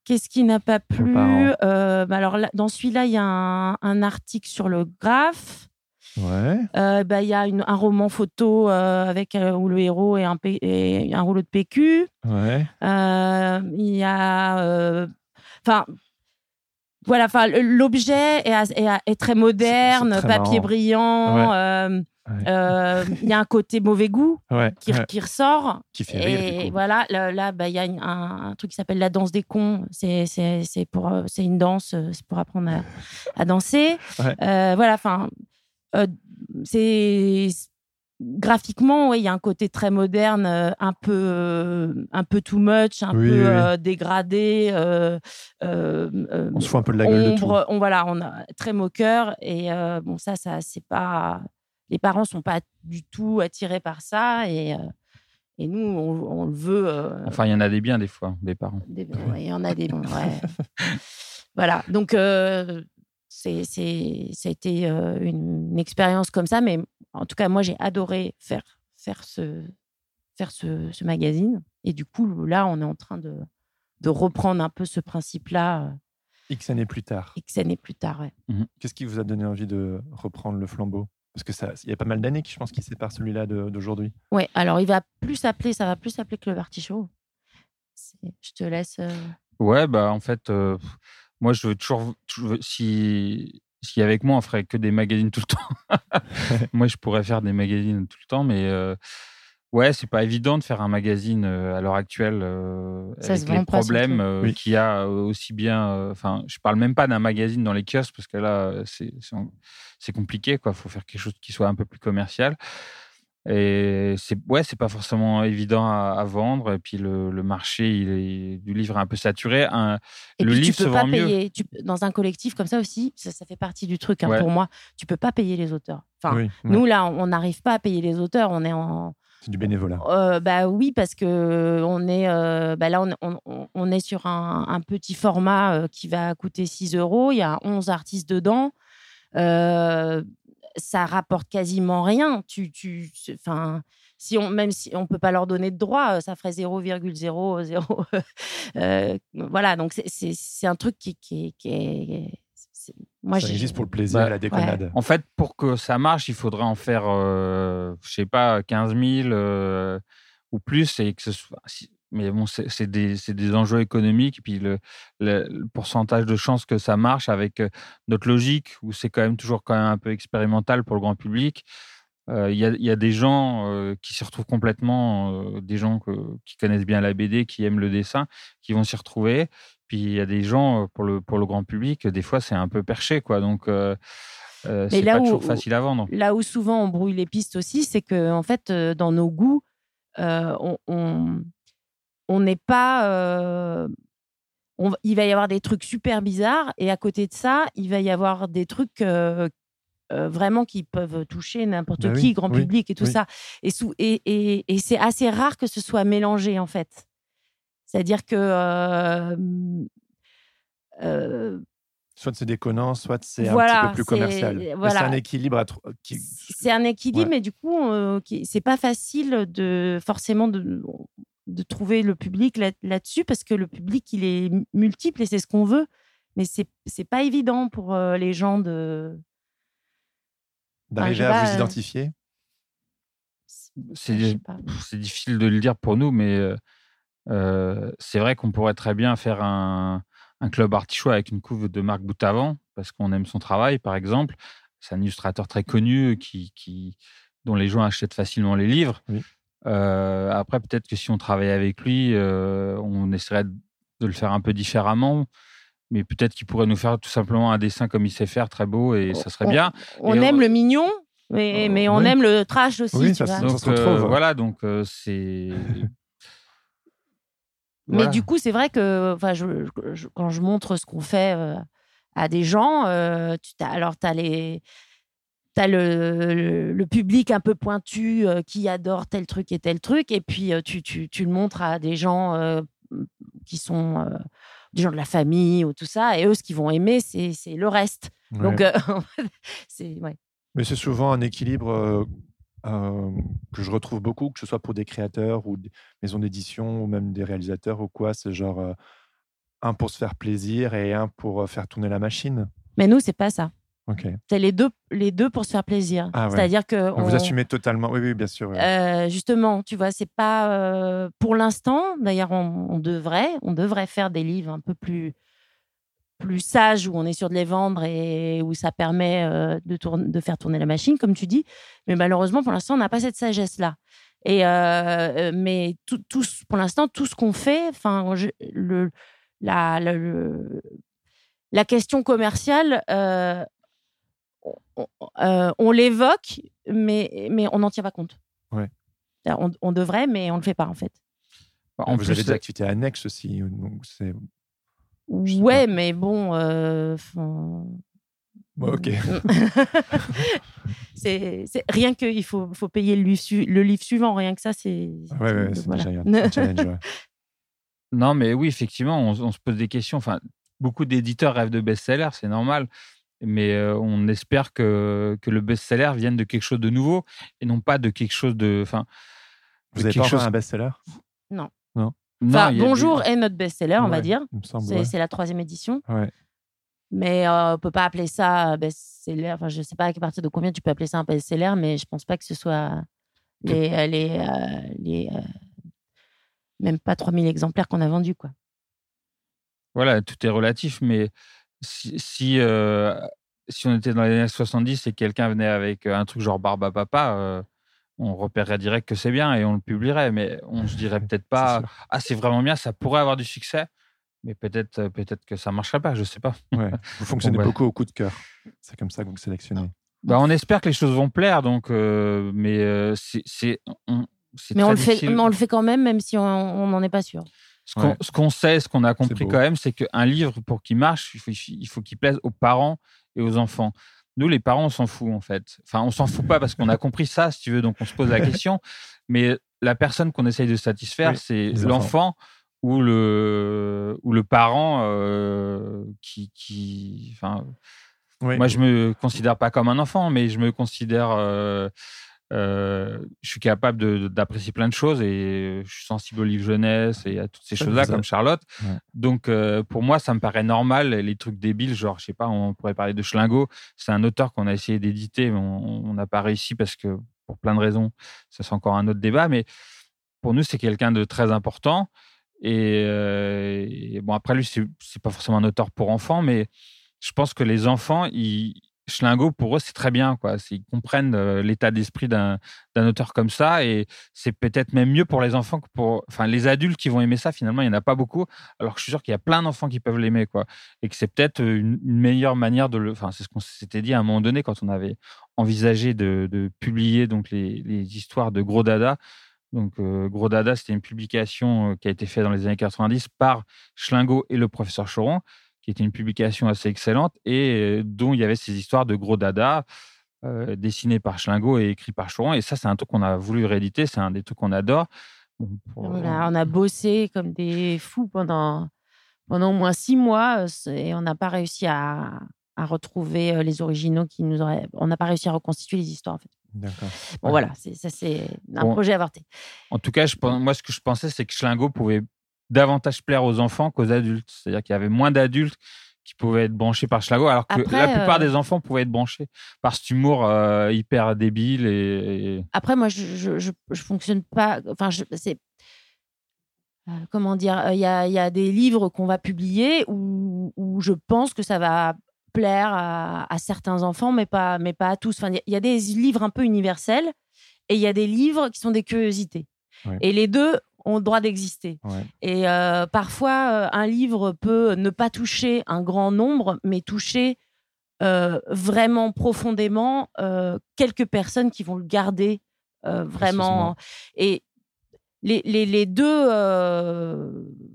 Qu'est-ce qui n'a pas plu. Euh, bah Alors là, dans celui-là, il y a un, un article sur le graphe. Ouais. Euh, bah, il y a une- un roman photo euh, avec où le héros est un, rouleau de PQ. Ouais. Il y a, enfin. voilà, l'objet est, très moderne, très papier marrant. brillant. Ouais. Ouais. euh, Il y a un côté mauvais goût ouais. qui, ouais. qui ressort. Qui fait rire, Et du coup. voilà, là, là, bah, il y a une- un, un truc qui s'appelle la danse des cons. C'est, euh, une danse, euh, c'est pour apprendre à, à danser. Euh, voilà, enfin, euh, c'est graphiquement, ouais, il y a un côté très moderne, euh, un peu, euh, un peu too much, un Oui, peu oui, euh, dégradé. On se fout un peu de la gueule de tout. on voilà, on a très moqueur et bon ça, ça c'est pas, les parents sont pas du tout attirés par ça et euh, et nous on, on le veut. euh, Enfin, il y en a des biens des fois, des parents. des- ouais, il y en a des bons. ouais. voilà, donc euh, c'est c'est ça a été euh, une, une expérience comme ça, mais en tout cas moi j'ai adoré faire faire ce faire ce, ce magazine et du coup là on est en train de de reprendre un peu ce principe-là X années plus tard. X années plus tard. ouais. Qu'est-ce qui vous a donné envie de reprendre le flambeau? Parce que ça, il y a pas mal d'années qui, je pense, qui séparent celui-là d'aujourd'hui. Ouais, alors il va plus s'appeler, ça va plus s'appeler que le Artichaut. C'est- Je te laisse. euh, Ouais, bah en fait, euh, moi je veux toujours, veux- si si avec moi on ferait que des magazines tout le temps. moi je pourrais faire des magazines tout le temps, mais euh, ouais, c'est pas évident de faire un magazine euh, à l'heure actuelle euh, Ça se avec les vend pas, problèmes euh, Oui. qu'il y a euh, aussi bien. euh, Enfin, je parle même pas d'un magazine dans les kiosques parce que là c'est compliqué quoi. Faut faire quelque chose qui soit un peu plus commercial. Et c'est ouais, c'est pas forcément évident à, à vendre. Et puis le, le marché il est, du livre est un peu saturé. Un, Et le puis livre tu peux se pas vend mieux. Tu, dans un collectif comme ça aussi, ça, ça fait partie du truc hein, Ouais. pour moi. Tu peux pas payer les auteurs. Enfin, oui, ouais. nous là, on n'arrive pas à payer les auteurs. On est en. C'est du bénévolat. Euh, bah oui, parce que on est. euh, bah là, on, est sur un, petit format euh, qui va coûter 6 euros. Il y a 11 artistes dedans. Euh, ça rapporte quasiment rien. Tu, tu, si on, même si on peut pas leur donner de droit, euh, ça ferait 0,00. euh, voilà, donc c'est- un truc qui est. Moi, ça existe pour le plaisir Bah, et la déconnade. En fait, pour que ça marche, il faudrait en faire, euh, je sais pas, 15 000 euh, ou plus. Et que ce soit, mais bon, c'est des, enjeux économiques. Et puis le, le- le pourcentage de chances que ça marche avec euh, notre logique, où c'est quand même toujours quand même un peu expérimental pour le grand public. Euh, Il y, a, il y a des gens euh, qui s'y retrouvent complètement, euh, des gens que- qui connaissent bien la BD, qui aiment le dessin, qui vont s'y retrouver. Puis il y a des gens, euh, pour le, pour le grand public, des fois c'est un peu perché. Quoi. Donc euh, euh, c'est pas où- toujours facile à vendre. là où souvent on brouille les pistes aussi, c'est que en fait, euh, dans nos goûts, euh, on- on on n'est pas, euh, il va y avoir des trucs super bizarres et à côté de ça, il va y avoir des trucs euh, euh, vraiment qui peuvent toucher n'importe Bah qui, oui, grand oui, public et tout oui. ça. Et, sous- et, et, et c'est assez rare que ce soit mélangé en fait. C'est-à-dire que euh, euh, Soit c'est déconnant, soit c'est un petit peu plus commercial. Voilà. C'est un équilibre qui... c'est un équilibre, Ouais. mais du coup, euh, c'est pas facile de forcément de, de trouver le public là- là-dessus parce que le public il est multiple et c'est ce qu'on veut, mais c'est c'est pas évident pour euh, les gens de. d'arriver à vous identifier? C'est difficile de le dire pour nous, mais c'est vrai qu'on pourrait très bien faire un, un club artichaut avec une couve de Marc Boutavant, parce qu'on aime son travail, par exemple. C'est un illustrateur très connu qui, qui, dont les gens achètent facilement les livres. Oui. Euh, après, peut-être que si on travaillait avec lui, euh, on essaierait de le faire un peu différemment. Mais peut-être qu'il pourrait nous faire tout simplement un dessin comme il sait faire, très beau, et ça serait On- bien. On Et aime on- le mignon, mais, Euh, mais on oui. aime le trash aussi. Oui, tu ça vois. se- retrouve. euh, voilà, donc euh, Mais du coup, c'est vrai que enfin, je, je- quand je montre ce qu'on fait euh, à des gens, euh, tu alors tu as les. T'as le, le, le public un peu pointu euh, qui adore tel truc et tel truc, et puis tu, tu, tu le montres à des gens qui sont des gens de la famille ou tout ça, et eux, ce qu'ils vont aimer, c'est le reste. Ouais. Donc, c'est ouais. Mais c'est souvent un équilibre euh, que je retrouve beaucoup, que ce soit pour des créateurs ou des maisons d'édition ou même des réalisateurs ou quoi. C'est genre euh, un pour se faire plaisir et un pour euh, faire tourner la machine. Mais nous, c'est pas ça. Ok. C'est les deux, les deux pour se faire plaisir. Ah ouais. C'est-à-dire que Vous on- assumez totalement. Oui, oui, bien sûr. Euh, justement, tu vois, c'est pas euh, pour l'instant. D'ailleurs, on, on devrait, on devrait faire des livres un peu plus plus sages où on est sûr de les vendre et où ça permet euh, de, faire tourner la machine, comme tu dis. Mais malheureusement, pour l'instant, on n'a pas cette sagesse-là. Et euh, mais tout, pour l'instant, tout ce qu'on fait, enfin, le, la, le- le- la question commerciale, euh, on, euh, l'évoque, mais, mais on n'en tient pas compte. Ouais. On, on devrait, mais on ne le fait pas, en fait. En vous plus, avez des activités annexes aussi. Donc c'est... Ouais, mais bon. euh, ok. c'est c'est- rien que il faut, faut payer le livre, su- le livre suivant, rien que ça, c'est. Ouais, ouais, c'est voilà. déjà un challenge. ouais. Non, mais oui, effectivement, on, on se pose des questions. Enfin, beaucoup d'éditeurs rêvent de best-seller, c'est normal. Mais euh, on espère que, que le best-seller vienne de quelque chose de nouveau et non pas de quelque chose de. Enfin, Vous de avez quelque pas chose- un best-seller? Non, Enfin, des- Bonjour est notre best-seller, on va dire. C'est ouais. la troisième édition. Ouais. Mais euh, on peut pas appeler ça euh, best-seller. Enfin, je sais pas à partir de combien tu peux appeler ça un best-seller, mais je pense pas que ce soit les, euh, les, euh, les même pas 3000 exemplaires qu'on a vendus, quoi. Voilà, tout est relatif, mais si, si, si on était dans les années 70 et quelqu'un venait avec un truc genre Barbe à Papa, on repérerait direct que c'est bien et on le publierait, mais on se dirait peut-être pas. Ah, c'est vraiment bien, ça pourrait avoir du succès, mais peut-être peut que ça marcherait pas, je sais pas. Ouais. Vous fonctionnez beaucoup au coup de cœur. C'est comme ça que vous sélectionnez. Bah, on espère que les choses vont plaire, donc, euh, mais euh, c'est. on- Mais on, le fait, difficile. mais on le fait quand même, même si on n'en est pas sûr. Ce qu'on Ouais. ce qu'on sait, ce qu'on a compris quand même, c'est qu'un livre, pour qu'il marche, il faut, il faut qu'il plaise aux parents et aux enfants. Nous, les parents, on s'en fout, en fait. Enfin, on s'en fout pas parce qu'on a compris ça, si tu veux, donc on se pose la question. Mais la personne qu'on essaye de satisfaire, Oui, c'est l'enfant ou le, ou le parent euh, qui. qui enfin, Oui. moi, je me considère pas comme un enfant, mais je me considère. euh, euh, je suis capable d'apprécier plein de choses et je suis sensible aux livres jeunesse et à toutes ces choses-là, comme Charlotte. Ouais. Donc, euh, pour moi, ça me paraît normal. Les trucs débiles, genre, je sais pas, on pourrait parler de Schlingo. C'est un auteur qu'on a essayé d'éditer, mais on n'a pas réussi parce que, pour plein de raisons, ça c'est encore un autre débat. Mais pour nous, c'est quelqu'un de très important. Et, euh, et bon, après, lui, c'est pas forcément un auteur pour enfants, mais je pense que les enfants, ils, Schlingo, pour eux, c'est très bien. Quoi. Ils comprennent euh, l'état d'esprit d'un auteur comme ça. Et c'est peut-être même mieux pour les enfants que pour. Enfin, les adultes qui vont aimer ça, finalement, il n'y en a pas beaucoup. Alors que je suis sûr qu'il y a plein d'enfants qui peuvent l'aimer. Et que c'est peut-être une, une meilleure manière de le. Enfin, c'est ce qu'on s'était dit à un moment donné quand on avait envisagé de, de publier donc les, les histoires de Gros Dada. Donc, Gros Dada, c'était une publication qui a été faite dans les années 90 par Schlingo et le professeur Choron, qui était une publication assez excellente et dont il y avait ces histoires de Gros Dada. dessinées par Schlingo et écrits par Choron. Et ça, c'est un truc qu'on a voulu rééditer. C'est un des trucs qu'on adore. on, a, bossé comme des fous pendant, pendant au moins six mois et on n'a pas réussi à, à retrouver les originaux qui nous auraient. On n'a pas réussi à reconstituer les histoires, en fait. D'accord. Bon, voilà, ça, c'est un projet avorté. En tout cas, je, moi, ce que je pensais, c'est que Schlingo pouvait davantage plaire aux enfants qu'aux adultes. C'est-à-dire qu'il y avait moins d'adultes qui pouvaient être branchés par Schlingo, alors que la plupart euh des enfants pouvaient être branchés par cet humour euh, hyper débile. Et, Après, moi, je, je, je, fonctionne pas. Enfin, c'est. Euh, comment dire Il y a, y a, des livres qu'on va publier où, où je pense que ça va plaire à, certains enfants, mais pas, mais pas à tous. Enfin, il y, a des livres un peu universels et il y a des livres qui sont des curiosités. Et les deux ont le droit d'exister. Et euh, parfois, euh, un livre peut ne pas toucher un grand nombre, mais toucher euh, vraiment profondément quelques personnes qui vont le garder vraiment. Et les, les, les deux,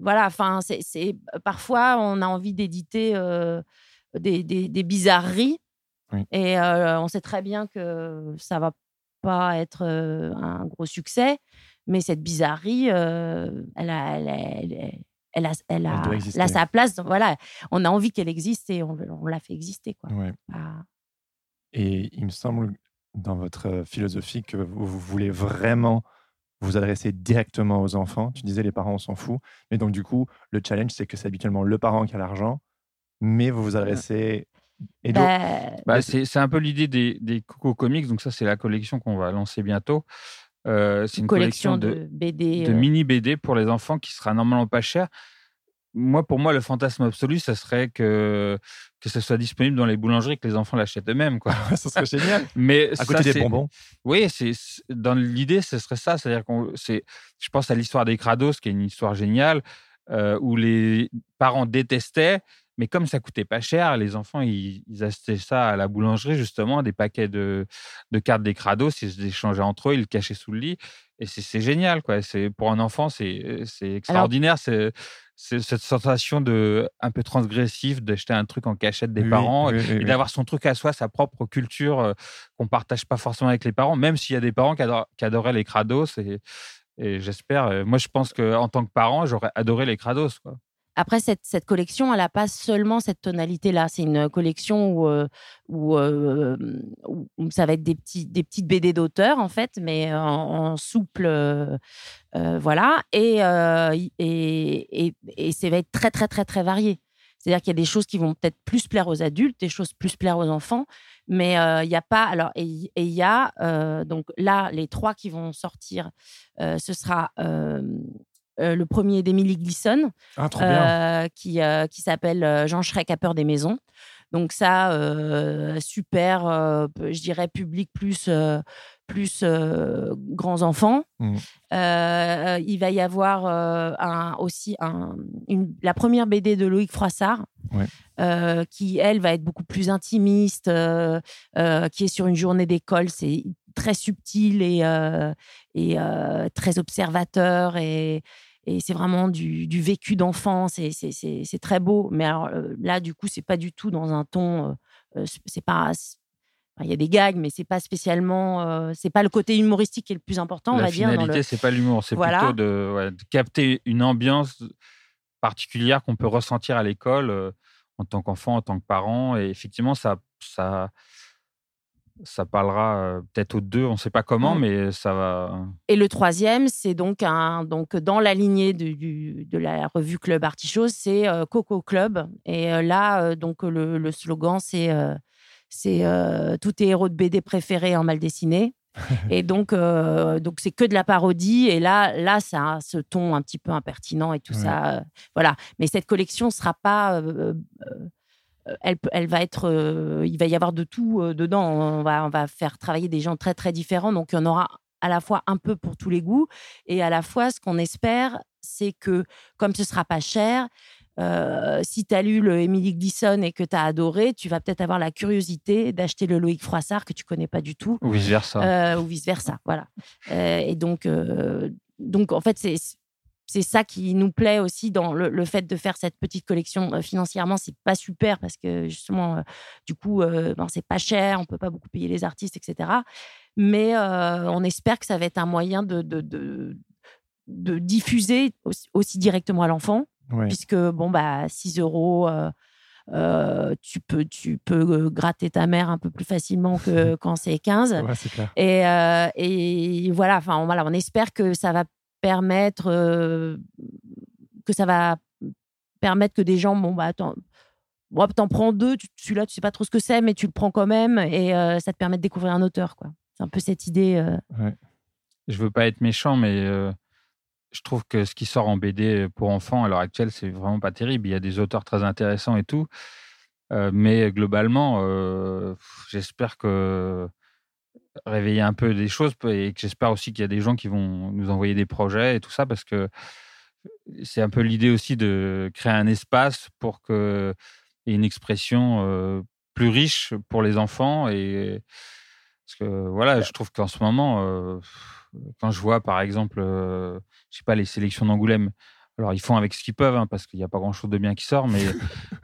voilà, enfin, c'est parfois on a envie d'éditer des, bizarreries. Et on sait très bien que ça va pas être un gros succès, mais cette bizarrerie, euh, elle a, elle, elle, a, elle a, sa place. Voilà, on a envie qu'elle existe et on, on la fait exister. Quoi. Et il me semble, dans votre philosophie, que vous, voulez vraiment vous adresser directement aux enfants. Tu disais les parents, on s'en fout. Mais donc, du coup, le challenge, c'est que c'est habituellement le parent qui a l'argent mais vous vous adressez. Et bah, bah, c'est un peu l'idée des, des, Coco Comics. Donc, ça, c'est la collection qu'on va lancer bientôt. Euh, c'est une collection, de, BD. De euh. mini BD pour les enfants qui sera normalement pas cher. Moi, pour moi, le fantasme absolu, ça serait que, que ce soit disponible dans les boulangeries, que les enfants l'achètent eux-mêmes. Quoi. ça serait génial. Mais à côté des bonbons. Oui, c'est dans l'idée, ce serait ça. C'est-à-dire qu'on, je pense à l'histoire des Krados, qui est une histoire géniale, euh, où les parents détestaient mais comme ça coûtait pas cher, les enfants, ils, achetaient ça à la boulangerie, justement, des paquets de, de cartes des crados, ils se échangeaient entre eux, ils le cachaient sous le lit. Et c'est génial, quoi. C'est Pour un enfant, c'est extraordinaire. C'est cette sensation de un peu transgressif d'acheter un truc en cachette des parents et d'avoir son truc à soi, sa propre culture euh, qu'on partage pas forcément avec les parents, même s'il y a des parents qui, qui adoraient les crados. Et, et j'espère, euh, moi je pense qu'en tant que parent, j'aurais adoré les crados. Quoi. Après, cette, cette collection, elle n'a pas seulement cette tonalité-là. C'est une collection où, euh, euh, où, ça va être des, petits, des petites BD d'auteur, en fait, mais en, souple. Euh, voilà. Et, et, et, et, ça va être très, très, très, très varié. C'est-à-dire qu'il y a des choses qui vont peut-être plus plaire aux adultes, des choses plus plaire aux enfants, mais il n'y a pas. Alors, et il y a donc là les trois qui vont sortir. ce sera euh, le premier d'Emily Gleason, ah, euh, qui, euh, qui s'appelle Jean Shrek a peur des maisons. Donc ça, super, je dirais public plus, plus grands enfants. Mmh. il va y avoir un, aussi un, la première BD de Loïc Froissart, qui, elle, va être beaucoup plus intimiste, qui est sur une journée d'école. C'est très subtil et, et très observateur et, et c'est vraiment du, du vécu d'enfant. C'est très beau. Mais alors, là, du coup, c'est pas du tout dans un ton. c'est pas. Il y a des gags, mais c'est pas spécialement, c'est pas le côté humoristique qui est le plus important, on va dire. La finalité, c'est pas l'humour, c'est plutôt de, de, capter une ambiance particulière qu'on peut ressentir à l'école en tant qu'enfant, en tant que parent. Et effectivement, ça, ça, ça parlera peut-être aux deux, on ne sait pas comment, mmh. mais ça va. Et le troisième, c'est donc un, donc dans la lignée de, du, de la revue Club Artichaut, c'est Coco Club. Et là, donc le, le slogan, c'est c'est tous tes héros de BD préférés en mal dessiné. et donc, donc c'est que de la parodie. Et là, là, ça a ce ton un petit peu impertinent et tout ça. voilà. Mais cette collection ne sera pas euh, elle, elle, va être, euh, il va y avoir de tout euh, dedans. On va, on va faire travailler des gens très très différents, donc il y en aura à la fois un peu pour tous les goûts et à la fois ce qu'on espère, c'est que comme ce sera pas cher, Euh, si tu as lu le Emily Gleason et que tu as adoré, tu vas peut-être avoir la curiosité d'acheter le Loïc Froissart que tu connais pas du tout. Ou vice-versa. Euh, ou vice-versa, voilà. Euh, et donc, donc, en fait, c'est c'est ça qui nous plaît aussi dans le, fait de faire cette petite collection. financièrement, c'est pas super parce que justement, du coup, ben, c'est pas cher, on peut pas beaucoup payer les artistes, etc. Mais on espère que ça va être un moyen de, de, de, diffuser aussi directement à l'enfant puisque bon bah 6 euros. Euh, euh, tu peux, tu peux euh, gratter ta mère un peu plus facilement que quand c'est 15. Et, et voilà, enfin voilà, on espère que ça va permettre que ça va permettre que des gens, bon bah attends, bon, t'en prends deux, celui-là tu sais pas trop ce que c'est, mais tu le prends quand même et ça te permet de découvrir un auteur quoi. C'est un peu cette idée. Ouais. Je veux pas être méchant, mais je trouve que ce qui sort en BD pour enfants à l'heure actuelle, c'est vraiment pas terrible. Il y a des auteurs très intéressants et tout. Euh, mais globalement, euh, j'espère que réveiller un peu des choses et que j'espère aussi qu'il y a des gens qui vont nous envoyer des projets et tout ça parce que c'est un peu l'idée aussi de créer un espace pour que une expression euh, plus riche pour les enfants et parce que voilà, je trouve qu'en ce moment quand je vois, par exemple, euh, je sais pas, les sélections d'Angoulême, alors ils font avec ce qu'ils peuvent, hein, parce qu'il n'y a pas grand-chose de bien qui sort, mais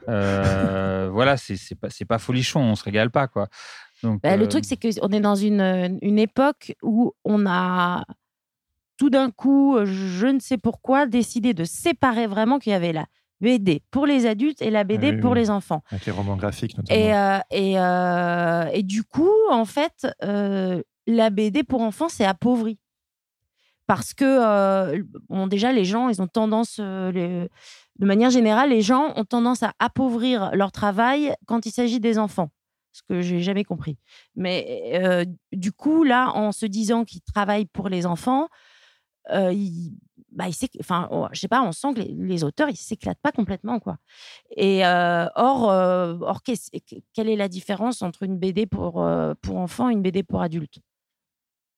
euh, voilà, c'est pas, pas folichon, on se régale pas, quoi. Donc, bah, Le truc, euh, c'est qu'on est dans une, une époque où on a tout d'un coup, je ne sais pourquoi, décidé de séparer vraiment qu'il y avait la BD pour les adultes et la BD ah pour les enfants. Avec les romans graphiques notamment. Et, et, et du coup, en fait, la BD pour enfants, c'est appauvri parce que euh, bon, déjà les gens ils ont tendance euh, de manière générale les gens ont tendance à appauvrir leur travail quand il s'agit des enfants ce que j'ai jamais compris. Mais euh, du coup là en se disant qu'ils travaillent pour les enfants ils, bah, enfin je sais pas on sent que les, auteurs ils s'éclatent pas complètement quoi. Et or or quelle est la différence entre une BD pour pour enfants et une BD pour adultes?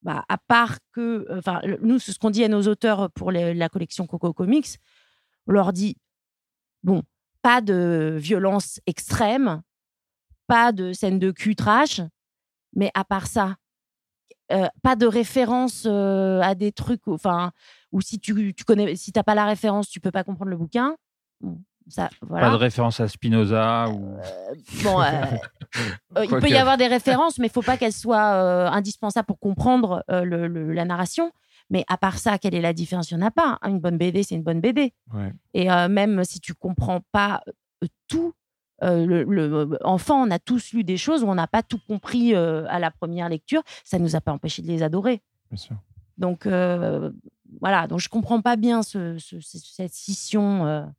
Bah, à part que, enfin, nous, ce qu'on dit à nos auteurs pour la collection Coco Comics, on leur dit, bon, pas de violence extrême, pas de scène de cul trash, mais à part ça, euh, pas de référence euh, à des trucs, enfin, ou si tu, tu connais, si t'as pas la référence, tu peux pas comprendre le bouquin. Pas de référence à Spinoza ou... Euh, bon, il peut y avoir des références, mais il faut pas qu'elles soient indispensables pour comprendre la narration. Mais à part ça, quelle est la différence? Il n'y en a pas. Une bonne BD, c'est une bonne BD. Et même si tu comprends pas tout, le, enfant, on a tous lu des choses où on n'a pas tout compris à la première lecture. Ça ne nous a pas empêché de les adorer. Bien sûr. Donc voilà, donc je comprends pas bien cette scission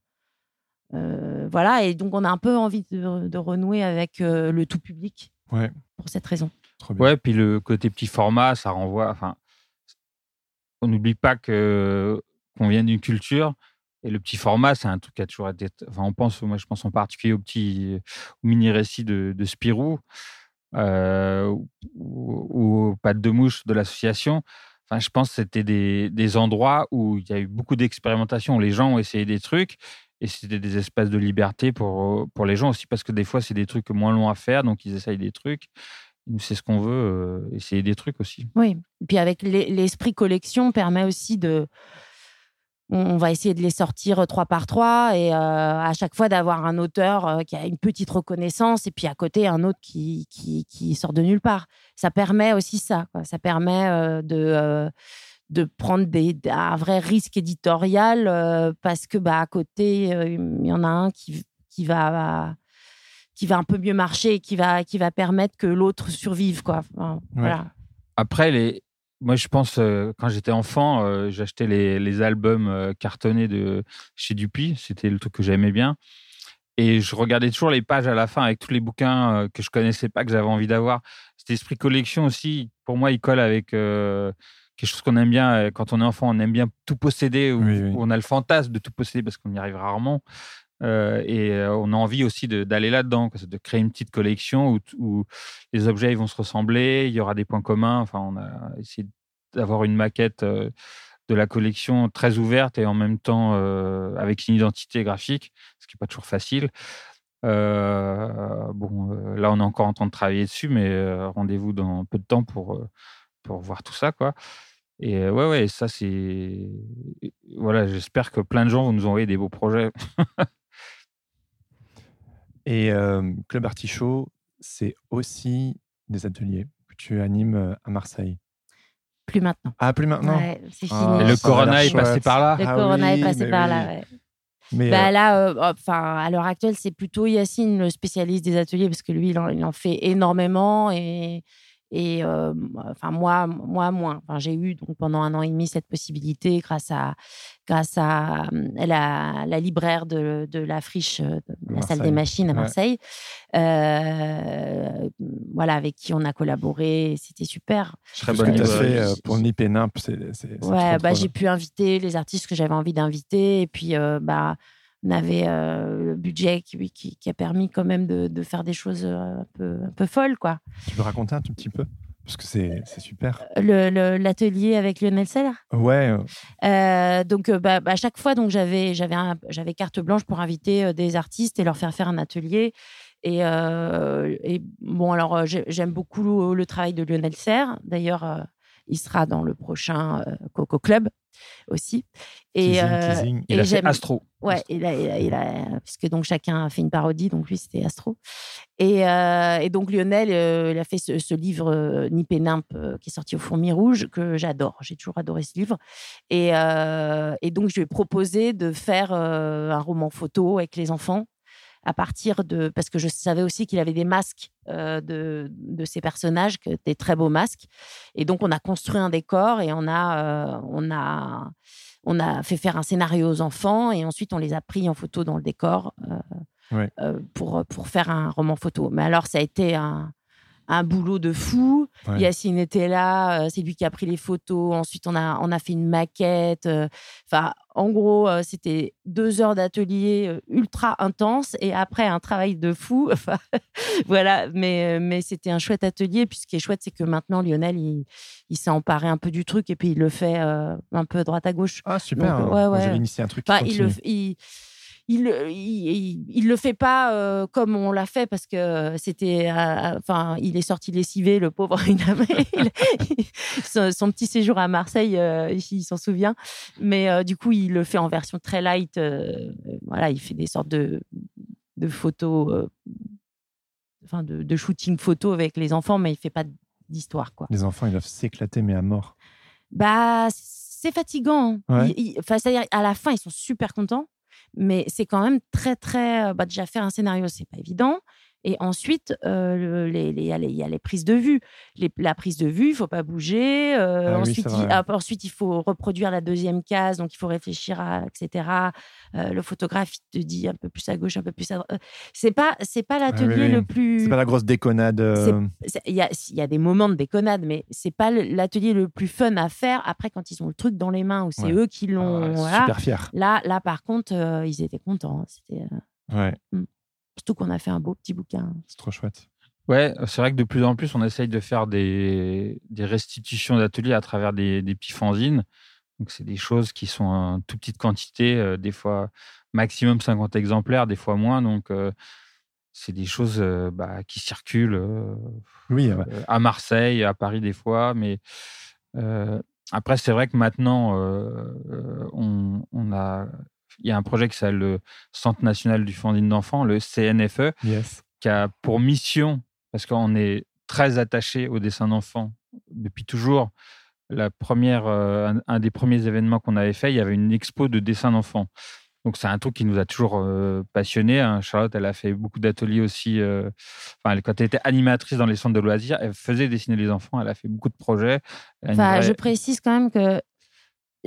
euh, voilà, et donc on a un peu envie de, renouer avec euh, le tout public pour cette raison. Ouais, puis le côté petit format, ça renvoie. Enfin, on n'oublie pas que qu'on vient d'une culture et le petit format, c'est un truc qui a toujours été. Enfin, on pense, moi, je pense en particulier au petit, mini récit de, Spirou euh, ou, au pas de mouche de l'association. Enfin, je pense que c'était des, des endroits où il y a eu beaucoup d'expérimentation, les gens ont essayé des trucs et c'était des espaces de liberté pour, pour les gens aussi, parce que des fois, c'est des trucs moins longs à faire, donc ils essayent des trucs. Nous, c'est ce qu'on veut, euh, essayer des trucs aussi. Oui, et puis avec l'esprit collection permet aussi de. On va essayer de les sortir euh, trois par trois et euh, à chaque fois d'avoir un auteur qui a une petite reconnaissance et puis à côté un autre qui, qui, qui sort de nulle part. Ça permet aussi ça. Quoi. Ça permet de de prendre des, un vrai risque éditorial euh, parce que bah, à côté, euh, il y en a un qui, qui, va, qui va un peu mieux marcher et qui va, qui va permettre que l'autre survive. Quoi. voilà. Après, les... moi, je pense, euh, quand j'étais enfant, j'achetais les, les, albums cartonnés de chez Dupuis. C'était le truc que j'aimais bien. Et je regardais toujours les pages à la fin avec tous les bouquins que je connaissais pas, que j'avais envie d'avoir. Cet esprit collection aussi, pour moi, il colle avec quelque chose qu'on aime bien quand on est enfant, on aime bien tout posséder, ou, on a le fantasme de tout posséder parce qu'on y arrive rarement. Euh, et euh, on a envie aussi d'aller là-dedans, de créer une petite collection où, les objets vont se ressembler, il y aura des points communs. Enfin, on a essayé d'avoir une maquette de la collection très ouverte et en même temps avec une identité graphique, ce qui n'est pas toujours facile. bon, là, on est encore en train de travailler dessus, mais rendez-vous dans peu de temps pour, pour voir tout ça, quoi. Et ouais, ouais, ça, c'est. Voilà, j'espère que plein de gens vont nous envoyer des beaux projets. Et Club Artichaut, c'est aussi des ateliers que tu animes à Marseille. Plus maintenant. Ah, plus maintenant? Ouais, c'est ah, fini. le Corona est passé par là. Le Ah Corona oui, est passé par oui. là, ouais. Mais Bah euh, là, euh, enfin, à l'heure actuelle, c'est plutôt Yacine, le spécialiste des ateliers, parce que lui, il en, il en fait énormément. Et, et euh, enfin, moi, moi, moins. Enfin, j'ai eu donc pendant un an et demi cette possibilité grâce à, grâce à la, la libraire de, de la friche, de la salle des Marseille. machines à Ouais. Marseille. Euh, voilà, avec qui on a collaboré. C'était super. Très ce que bonne tu as fait euh, pour Nip et Nimp, c'est c'est- c'est Ouais, trop, bah, j'ai pu inviter les artistes que j'avais envie d'inviter. Et puis, euh, bah, on avait euh, le budget qui, qui, qui a permis quand même de, de faire des choses euh, un peu, un peu folles, quoi. Tu peux raconter un tout petit peu? Parce que c'est c'est super. Le- le- L'atelier avec Lionel Seller? Ouais, euh, Euh, donc, euh, bah, à chaque fois, donc j'avais j'avais un- j'avais carte blanche pour inviter euh, des artistes et leur faire faire un atelier. Et, euh, et bon, alors euh, j'ai- j'aime beaucoup le, le travail de Lionel Serre. D'ailleurs, euh, il sera dans le prochain euh, Coco Club aussi. Et, teasing, euh, teasing. Il et a fait j'aime- Astro. Ouais, il a, il a, il a- puisque donc chacun a fait une parodie, donc lui c'était Astro. Et, euh, et donc Lionel, euh, il a fait ce, ce livre Nip et Nimp qui est sorti au Fourmi Rouge que j'adore. J'ai toujours adoré ce livre. Et, et donc je lui ai proposé de faire un roman photo avec les enfants à partir de parce que je savais aussi qu'il avait des masques euh, de, de ces personnages, que des très beaux masques. Et donc on a construit un décor et on a euh, on a on a fait faire un scénario aux enfants et ensuite on les a pris en photo dans le décor euh, Ouais. pour, pour faire un roman photo. Mais alors, ça a été un, un boulot de fou. Ouais. Yacine était là, euh, c'est lui qui a pris les photos. Ensuite, on a, on a fait une maquette. euh, Enfin, en gros, euh, c'était deux heures d'atelier ultra intense et après un travail de fou. Enfin, voilà, mais, mais c'était un chouette atelier. Puis ce qui est chouette, c'est que maintenant, Lionel, il, il s'est emparé un peu du truc et puis il le fait euh, un peu droite à gauche. Ah, super. Donc, ouais, Moi, ouais. J'avais initié un truc qui Enfin, il le, continue. il, il, le- il, il- il le fait pas euh, comme on l'a fait parce que c'était, euh, enfin, il est sorti lessivé, le pauvre. Il avait- il- son, son petit séjour à Marseille, euh, il s'en souvient. Mais euh, du coup, il le fait en version très light. euh, voilà, il fait des sortes de, de photos, euh, enfin, de, de shooting photo avec les enfants, mais il fait pas d'histoire, quoi. Les enfants, ils doivent s'éclater, mais à mort. Bah, c'est fatigant. Ouais. Ils- Enfin, c'est-à-dire, à la fin, ils sont super contents, mais c'est quand même très, très. euh, Bah, déjà, faire un scénario, c'est pas évident. Et ensuite, euh, le- les- les- il y, a les- il y a les prises de vue. Les- la prise de vue, il faut pas bouger. euh, Ah ensuite, il, ah, ensuite, il faut reproduire la deuxième case, donc il faut réfléchir à, etc. Euh, le photographe, il te dit un peu plus à gauche, un peu plus à droite. Euh, C'est pas, c'est pas l'atelier oui, oui. le plus. C'est pas la grosse déconnade. Il y a, y a des moments de déconnade, mais c'est pas l'atelier le plus fun à faire après quand ils ont le truc dans les mains ou c'est Ouais. eux qui l'ont. ah, voilà. Super fier. Là, là, par contre, ils étaient contents. hein. C'était Ouais, surtout qu'on a fait un beau petit bouquin. c'est trop chouette. Ouais, c'est vrai que de plus en plus, on essaye de faire des, des restitutions d'ateliers à travers des, des petits fanzines. Donc, c'est des choses qui sont en toute petite quantité, euh, des fois maximum 50 exemplaires, des fois moins. Donc, euh, c'est des choses euh, bah, qui circulent euh, Oui, ouais. euh, à Marseille, à Paris des fois. Mais euh, après, c'est vrai que maintenant, on, on a, il y a un projet qui s'appelle le Centre national du fanzine d'enfants, le CNFE, yes. qui a pour mission, parce qu'on est très attaché au dessin d'enfants depuis toujours. La première, euh, un, un des premiers événements qu'on avait fait, il y avait une expo de dessin d'enfants. Donc c'est un truc qui nous a toujours euh, passionnés. hein. Charlotte, elle a fait beaucoup d'ateliers aussi. euh, Enfin, elle- quand elle était animatrice dans les centres de loisirs, elle faisait dessiner les enfants. Elle a fait beaucoup de projets. Enfin, je précise quand même que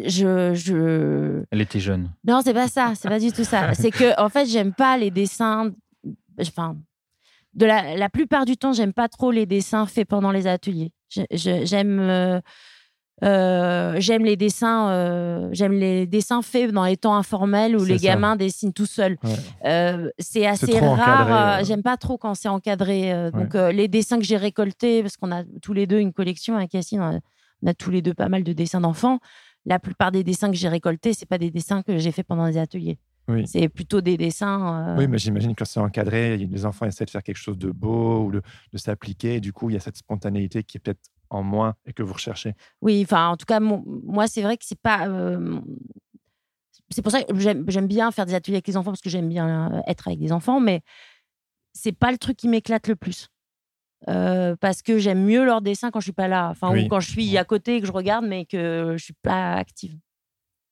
je, je... elle était jeune. non, c'est pas ça. C'est pas du tout ça. C'est que en fait, j'aime pas les dessins. Enfin, de la, la plupart du temps, j'aime pas trop les dessins faits pendant les ateliers. J'aime. euh, euh, j'aime les dessins euh, j'aime les dessins faits dans les temps informels où les ça. gamins dessinent tout seuls Ouais. C'est assez rare j'aime pas trop quand c'est encadré Ouais. donc les dessins que j'ai récoltés parce qu'on a tous les deux une collection avec on a, on a tous les deux pas mal de dessins d'enfants la plupart des dessins que j'ai récoltés, c'est pas des dessins que j'ai fait pendant des ateliers. Oui. C'est plutôt des dessins. euh, Oui, mais j'imagine que c'est encadré, les enfants essaient de faire quelque chose de beau ou de, de s'appliquer. Du coup, il y a cette spontanéité qui est peut-être en moins et que vous recherchez. Oui, enfin, en tout cas, mon- moi, c'est vrai que c'est pas. euh, c'est pour ça que j'aime j'aime bien faire des ateliers avec les enfants parce que j'aime bien euh, être avec des enfants, mais c'est pas le truc qui m'éclate le plus. Euh, parce que j'aime mieux leur dessin quand je suis pas là, enfin Oui. ou quand je suis à côté et que je regarde mais que je suis pas active.